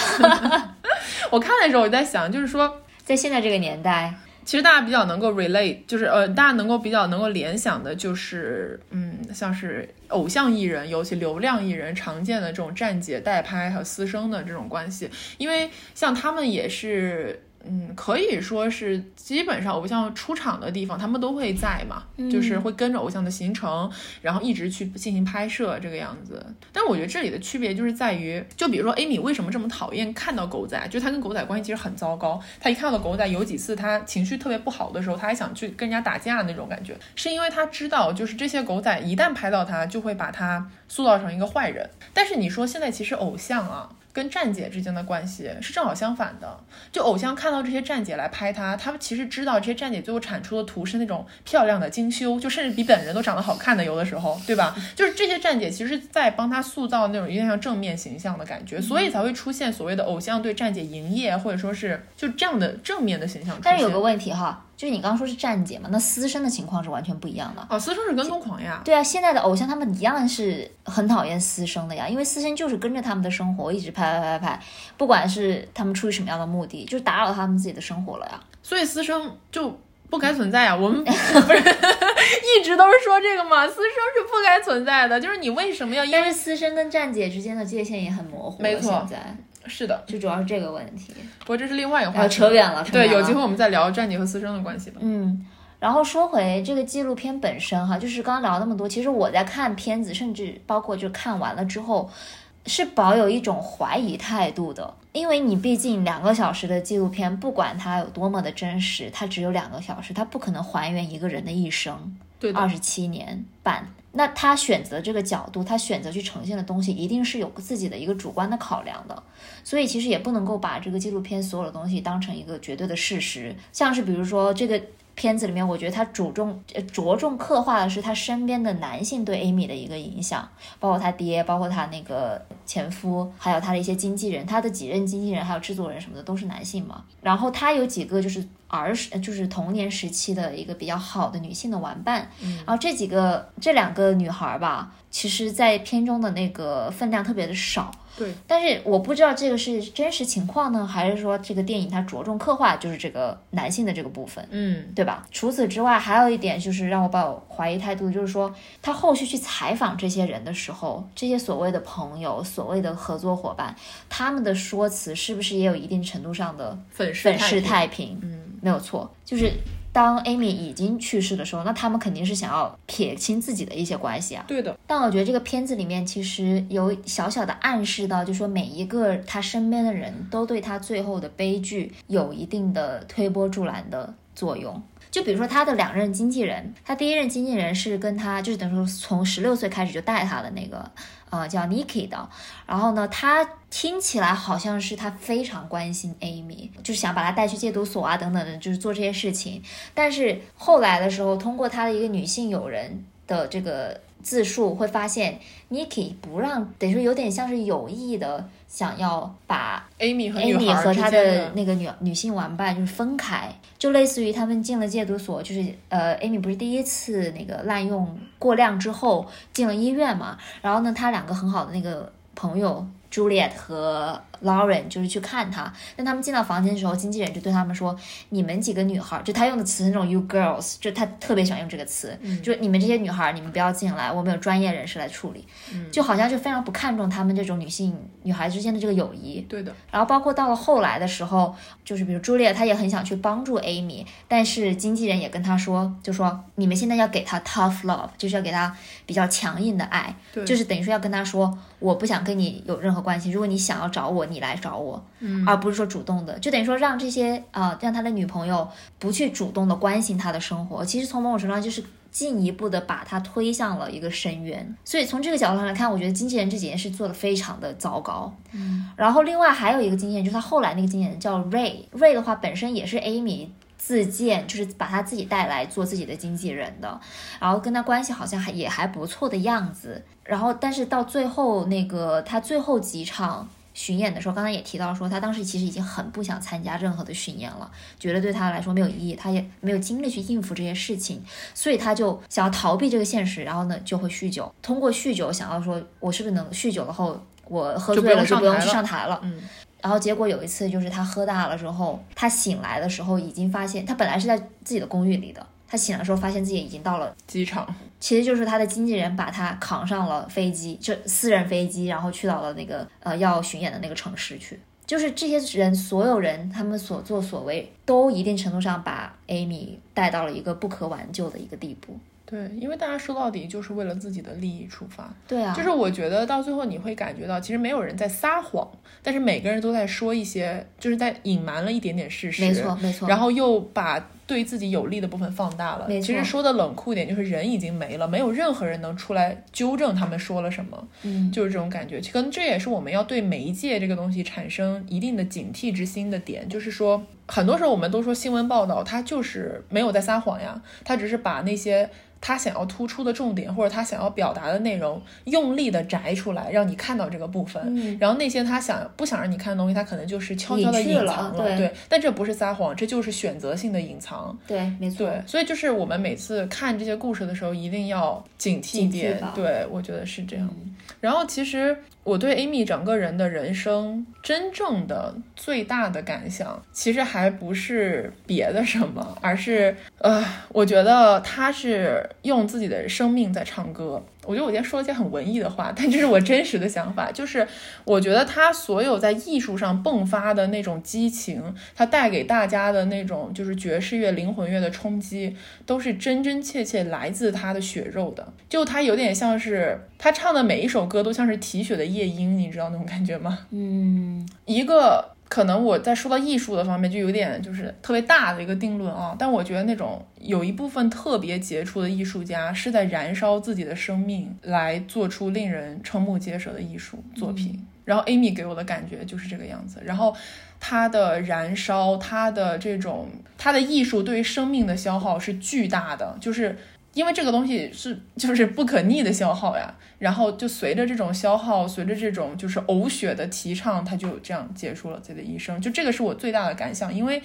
我看的时候我就在想，就是说。在现在这个年代，其实大家比较能够 relate，就是呃，大家能够比较能够联想的，就是嗯，像是偶像艺人，尤其流量艺人常见的这种站姐代拍和私生的这种关系，因为像他们也是。嗯，可以说是基本上偶像出场的地方，他们都会在嘛，就是会跟着偶像的行程，然后一直去进行拍摄这个样子。但是我觉得这里的区别就是在于，就比如说 Amy 为什么这么讨厌看到狗仔，就他跟狗仔关系其实很糟糕。他一看到狗仔，有几次他情绪特别不好的时候，他还想去跟人家打架那种感觉，是因为他知道，就是这些狗仔一旦拍到他，就会把他塑造成一个坏人。但是你说现在其实偶像啊。跟站姐之间的关系是正好相反的，就偶像看到这些站姐来拍他，他们其实知道这些站姐最后产出的图是那种漂亮的精修，就甚至比本人都长得好看的，有的时候，对吧？*laughs* 就是这些站姐其实是在帮他塑造那种有点像正面形象的感觉，所以才会出现所谓的偶像对站姐营业，或者说是就这样的正面的形象。但是有个问题哈，就是你刚刚说是站姐嘛，那私生的情况是完全不一样的。哦，私生是跟踪狂呀，对啊，现在的偶像他们一样是很讨厌私生的呀，因为私生就是跟着他们的生活一直拍拍拍拍拍，不管是他们出于什么样的目的，就是打扰他们自己的生活了呀。所以私生就不该存在啊！我们 *laughs* 不是一直都是说这个吗，私生是不该存在的，就是你为什么要因为但是私生跟站姐之间的界限也很模糊，没错现在是的，就主要是这个问题。不过这是另外一个话呃，题，扯远了，对，有机会我们再聊战姐和私生的关系吧。嗯，然后说回这个纪录片本身哈，就是刚刚聊那么多，其实我在看片子，甚至包括就看完了之后，是保有一种怀疑态度的，因为你毕竟两个小时的纪录片，不管它有多么的真实，它只有两个小时，它不可能还原一个人的一生，对二十七年半。那他选择这个角度，他选择去呈现的东西，一定是有自己的一个主观的考量的。所以其实也不能够把这个纪录片所有的东西当成一个绝对的事实。像是比如说这个片子里面，我觉得他着重着重刻画的是他身边的男性对 Amy 的一个影响，包括他爹，包括他那个前夫，还有他的一些经纪人，他的几任经纪人还有制作人什么的都是男性嘛。然后他有几个就是儿时呃就是童年时期的一个比较好的女性的玩伴，然后这几个这两个女孩吧，其实在片中的那个分量特别的少。对，但是我不知道这个是真实情况呢，还是说这个电影它着重刻画就是这个男性的这个部分，嗯，对吧？除此之外，还有一点就是让我抱有怀疑态度，就是说他后续去采访这些人的时候，这些所谓的朋友、所谓的合作伙伴，他们的说辞是不是也有一定程度上的粉饰粉饰太太平？嗯，没有错，就是当 Amy 已经去世的时候，那他们肯定是想要撇清自己的一些关系啊。对的，但我觉得这个片子里面其实有小小的暗示到，就说每一个他身边的人都对他最后的悲剧有一定的推波助澜的作用。就比如说他的两任经纪人，他第一任经纪人是跟他就是等于说从十六岁开始就带他的那个，呃，叫 Niki 的。然后呢，他听起来好像是他非常关心 Amy，就是想把她带去戒毒所啊等等的，就是做这些事情。但是后来的时候，通过他的一个女性友人的这个自述，会发现 Niki 不让，等于说有点像是有意的想要把 Amy 和 Amy 和她的那个女女性玩伴就是分开，就类似于他们进了戒毒所，就是呃，Amy 不是第一次那个滥用过量之后进了医院嘛，然后呢，他两个很好的那个朋友 Juliet 和 Lauren 就是去看她，但他们进到房间的时候，经纪人就对他们说：“你们几个女孩，就他用的词是那种 you girls，就他特别喜欢用这个词，就是你们这些女孩，你们不要进来，我们有专业人士来处理。就好像就非常不看重他们这种女性女孩之间的这个友谊。对的，然后包括到了后来的时候，就是比如朱丽叶，她也很想去帮助 Amy，但是经纪人也跟她说，就说你们现在要给她 tough love，就是要给她比较强硬的爱，就是等于说要跟她说，我不想跟你有任何关系，如果你想要找我，你来找我，嗯而不是说主动的，就等于说让这些呃让他的女朋友不去主动的关心他的生活，其实从某种程度上就是进一步的把他推向了一个深渊。所以从这个角度上来看，我觉得经纪人这几件事做的非常的糟糕。嗯，然后另外还有一个经纪人，就是他后来那个经纪人叫 Ray，Ray 的话本身也是 Amy。自荐就是把他自己带来做自己的经纪人的，然后跟他关系好像还也还不错的样子。然后，但是到最后那个他最后几场巡演的时候，刚才也提到说，他当时其实已经很不想参加任何的巡演了，觉得对他来说没有意义，他也没有精力去应付这些事情，所以他就想要逃避这个现实，然后呢就会酗酒，通过酗酒想要说，我是不是能酗酒了后，我喝醉了就不用去上台了。嗯然后结果有一次，就是他喝大了之后，他醒来的时候已经发现，他本来是在自己的公寓里的，他醒来的时候发现自己已经到了，机场，其实就是他的经纪人把他扛上了飞机，就私人飞机，然后去到了那个呃要巡演的那个城市去。就是这些人，所有人他们所作所为，都一定程度上把 Amy 带到了一个不可挽救的一个地步。对，因为大家说到底就是为了自己的利益出发。对啊，就是我觉得到最后你会感觉到，其实没有人在撒谎，但是每个人都在说一些，就是在隐瞒了一点点事实。没错没错。然后又把对自己有利的部分放大了。其实说的冷酷一点，就是人已经没了，没有任何人能出来纠正他们说了什么。嗯，就是这种感觉。可能这也是我们要对媒介这个东西产生一定的警惕之心的点，就是说，很多时候我们都说新闻报道它就是没有在撒谎呀，它只是把那些。他想要突出的重点，或者他想要表达的内容，用力的摘出来，让你看到这个部分。嗯然后那些他想不想让你看的东西，他可能就是悄悄的隐藏了对但这不是撒谎，这就是选择性的隐藏。对，没错。对，所以就是我们每次看这些故事的时候，一定要警惕一点。对，我觉得是这样。嗯然后其实我对 Amy 整个人的人生真正的最大的感想，其实还不是别的什么，而是呃，我觉得她是用自己的生命在唱歌。我觉得我今天说了一些很文艺的话，但这是我真实的想法，就是我觉得他所有在艺术上迸发的那种激情，他带给大家的那种就是爵士乐、灵魂乐的冲击，都是真真切切来自他的血肉的。就他有点像是他唱的每一首歌都像是啼血的夜莺，你知道那种感觉吗？嗯，一个可能我在说到艺术的方面就有点就是特别大的一个定论啊，但我觉得那种有一部分特别杰出的艺术家是在燃烧自己的生命来做出令人瞠目结舌的艺术作品。然后 Amy 给我的感觉就是这个样子，然后他的燃烧，他的这种他的艺术对于生命的消耗是巨大的，就是。因为这个东西是就是不可逆的消耗呀，然后就随着这种消耗，随着这种就是呕血的提倡，他就这样结束了自己的一生。就这个是我最大的感想，因为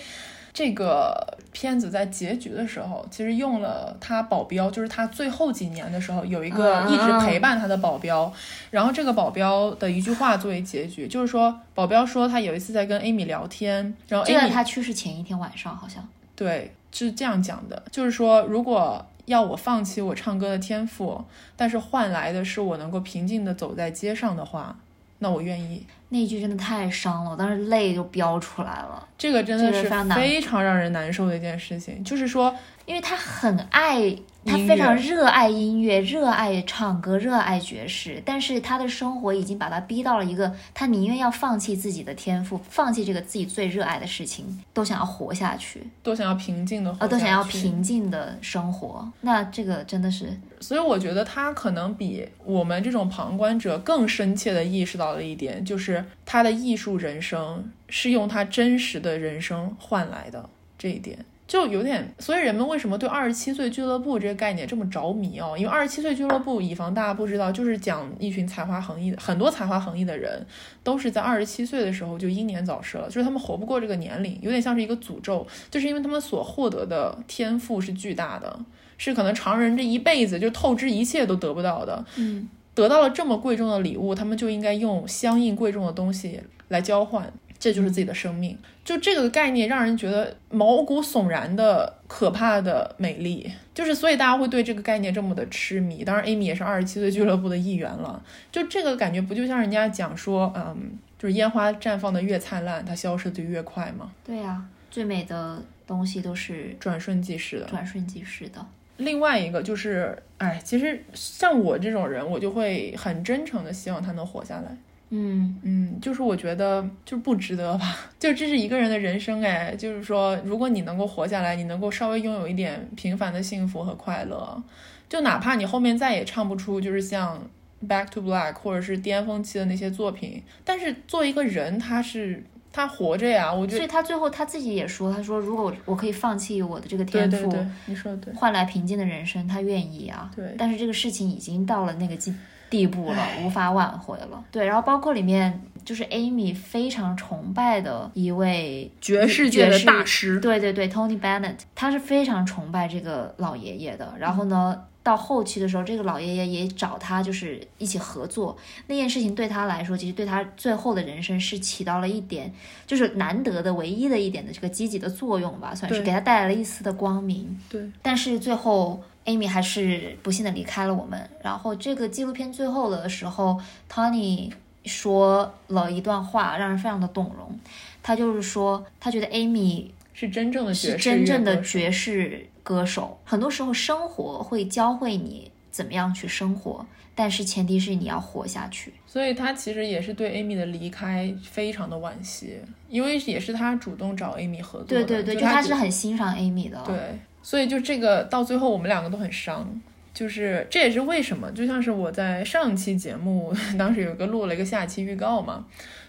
这个片子在结局的时候，其实用了他保镖，就是他最后几年的时候有一个一直陪伴他的保镖，然后这个保镖的一句话作为结局，就是说保镖说他有一次在跟 Amy 聊天，然后就在 Amy 他去世前一天晚上，好像。对是这样讲的，就是说如果。要我放弃我唱歌的天赋，但是换来的是我能够平静地走在街上的话，那我愿意。那一句真的太伤了，我当时泪就飙出来了。这个真的是非常让人难受的一件事情，就是说，因为他很爱，他非常热爱音乐，热爱唱歌，热爱爵士，但是他的生活已经把他逼到了一个，他宁愿要放弃自己的天赋，放弃这个自己最热爱的事情，都想要活下去，都想要平静的活啊，都想要平静的生活。那这个真的是，所以我觉得他可能比我们这种旁观者更深切的意识到了一点，就是他的艺术人生是用他真实的人生换来的这一点。就有点，所以人们为什么对二十七岁俱乐部这个概念这么着迷哦？因为二十七岁俱乐部，以防大家不知道，就是讲一群才华横溢的、很多才华横溢的人，都是在二十七岁的时候就英年早逝了，就是他们活不过这个年龄，有点像是一个诅咒，就是因为他们所获得的天赋是巨大的，是可能常人这一辈子就透支一切都得不到的。嗯，得到了这么贵重的礼物，他们就应该用相应贵重的东西来交换，这就是自己的生命。就这个概念让人觉得毛骨悚然的可怕的美丽，就是所以大家会对这个概念这么的痴迷。当然，Amy 也是二十七岁俱乐部的一员了。就这个感觉，不就像人家讲说，嗯，就是烟花绽放的越灿烂，它消失的就越快吗？对呀、最美的东西都是转瞬即逝的。转瞬即逝的。另外一个就是，哎，其实像我这种人，我就会很真诚的希望他能活下来。嗯嗯，就是我觉得就不值得吧，就这是一个人的人生哎，就是说，如果你能够活下来，你能够稍微拥有一点平凡的幸福和快乐，就哪怕你后面再也唱不出就是像《Back to Black》或者是巅峰期的那些作品，但是作为一个人，他是他活着呀，我觉得所以他最后他自己也说，他说如果我我可以放弃我的这个天赋，对对，你说的对，换来平静的人生，他愿意啊。对但是这个事情已经到了那个地地步了，无法挽回了。对，然后包括里面就是 Amy 非常崇拜的一位爵士界的爵士大师，对对对，Tony Bennett，他是非常崇拜这个老爷爷的。然后呢，到后期的时候，这个老爷爷也找他，就是一起合作。那件事情对他来说，其实对他最后的人生是起到了一点，就是难得的唯一的一点的这个积极的作用吧，算是给他带来了一丝的光明。对但是最后。Amy 还是不幸的离开了我们。然后这个纪录片最后的时候，Tony 说了一段话，让人非常的动容。他就是说，他觉得 Amy 是真正的爵是真正的爵士歌手。很多时候，生活会教会你怎么样去生活，但是前提是你要活下去。所以他其实也是对 Amy 的离开非常的惋惜，因为也是他主动找 Amy 合作的。对对对，就他是很欣赏 Amy 的。对，所以就这个到最后我们两个都很伤，就是这也是为什么，就像是我在上期节目当时有一个录了一个下期预告嘛，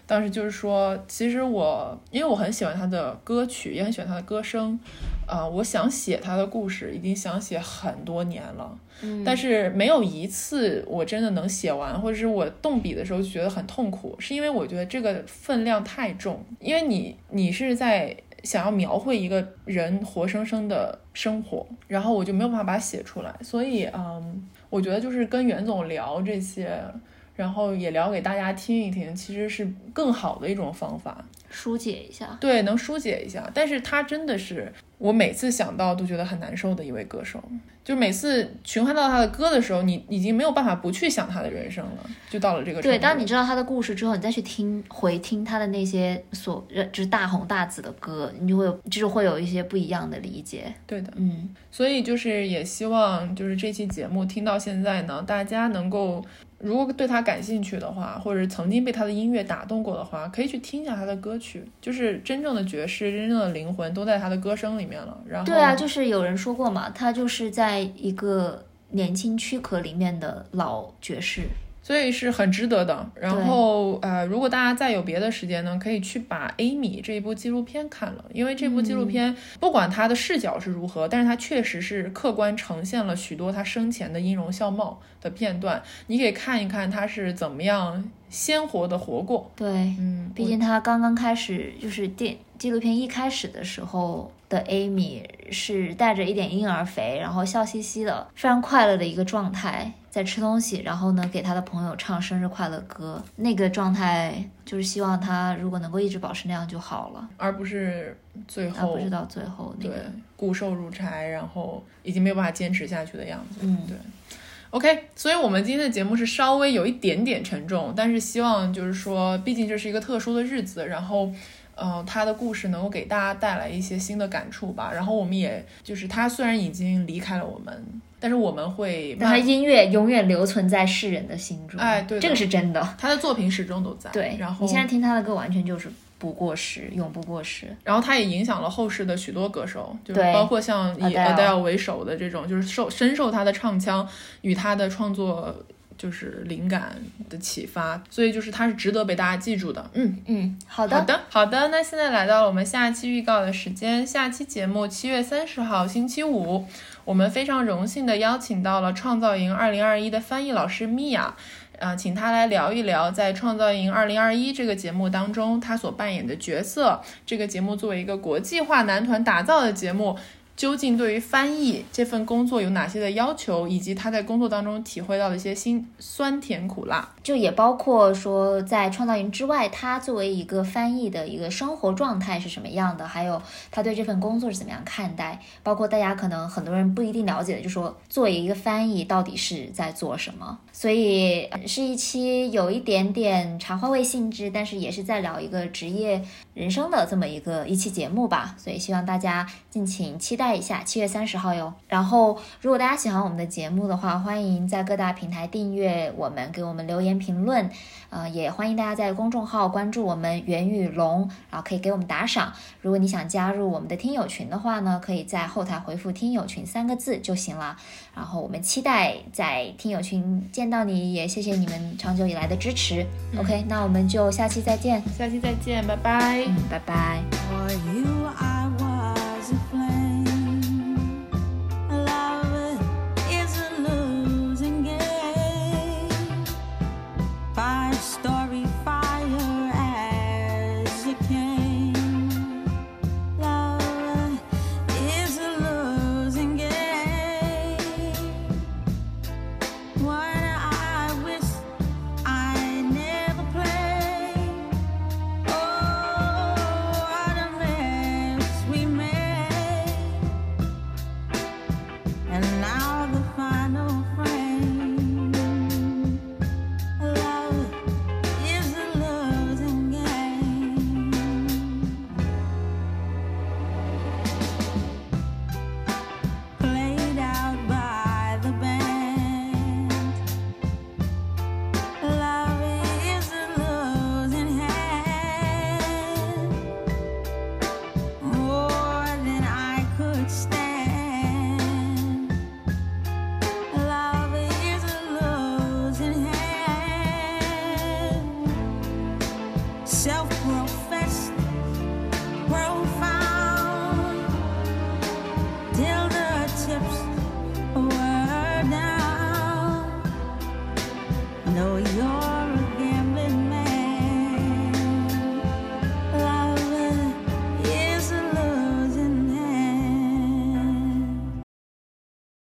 当时就是说，其实我因为我很喜欢他的歌曲，也很喜欢他的歌声，啊、我想写他的故事，已经想写很多年了。嗯，但是没有一次我真的能写完，或者是我动笔的时候就觉得很痛苦，是因为我觉得这个分量太重，因为你你是在想要描绘一个人活生生的生活，然后我就没有办法把它写出来，所以嗯，我觉得就是跟袁总聊这些，然后也聊给大家听一听，其实是更好的一种方法。疏解一下。对，能疏解一下。但是他真的是我每次想到都觉得很难受的一位歌手，就每次循环到他的歌的时候，你已经没有办法不去想他的人生了，就到了这个对，当你知道他的故事之后，你再去听回听他的那些所呃就是大红大紫的歌，你就会有就是会有一些不一样的理解。对的，嗯，所以就是也希望就是这期节目听到现在呢，大家能够。如果对他感兴趣的话，或者曾经被他的音乐打动过的话，可以去听一下他的歌曲，就是真正的爵士，真正的灵魂都在他的歌声里面了。然后，对啊，就是有人说过嘛，他就是在一个年轻躯壳里面的老爵士。所以是很值得的。然后呃，如果大家再有别的时间呢，可以去把《Amy》这一部纪录片看了，因为这部纪录片、不管它的视角是如何，但是它确实是客观呈现了许多他生前的音容笑貌的片段，你可以看一看他是怎么样鲜活的活过。对，嗯，毕竟他刚刚开始，就是电纪录片一开始的时候的 Amy 是带着一点婴儿肥，然后笑嘻嘻的，非常快乐的一个状态，在吃东西，然后呢给他的朋友唱生日快乐歌，那个状态就是希望他如果能够一直保持那样就好了，而不是最而后不是到最后那对个，骨瘦如柴，然后已经没有办法坚持下去的样子。嗯，对。OK，所以我们今天的节目是稍微有一点点沉重，但是希望就是说，毕竟这是一个特殊的日子，然后，呃，他的故事能够给大家带来一些新的感触吧。然后我们也就是他虽然已经离开了我们，但是我们会但他慢，音乐永远留存在世人的心中，哎对这个是真的。他的作品始终都在。对，然后你现在听他的歌，完全就是不过时，永不过时。然后他也影响了后世的许多歌手，就是对包括像以 Adele Adele 为首的这种，就是受深受他的唱腔与他的创作就是灵感的启发，所以就是他是值得被大家记住的。嗯，嗯，好的，好的，好的。那现在来到了我们下期预告的时间，下期节目七月三十号星期五，我们非常荣幸的邀请到了创造营二零二一的翻译老师米娅。呃，请她来聊一聊在《创造营二零二一》这个节目当中她所扮演的角色。这个节目作为一个国际化男团打造的节目，究竟对于翻译这份工作有哪些的要求，以及他在工作当中体会到的一些辛酸甜苦辣。就也包括说，在创造营之外，他作为一个翻译的一个生活状态是什么样的，还有他对这份工作是怎么样看待。包括大家可能很多人不一定了解的，就说作为一个翻译到底是在做什么。所以是一期有一点点茶话味性质，但是也是在聊一个职业人生的这么一个一期节目吧。所以希望大家敬请期待。一下，七月三十号哟。然后，如果大家喜欢我们的节目的话，欢迎在各大平台订阅我们，给我们留言评论。呃，也欢迎大家在公众号关注我们袁宇龙，然后可以给我们打赏。如果你想加入我们的听友群的话呢，可以在后台回复“听友群”三个字就行了。然后我们期待在听友群见到你，也谢谢你们长久以来的支持。OK，那我们就下期再见，下期再见，拜拜，嗯，拜拜。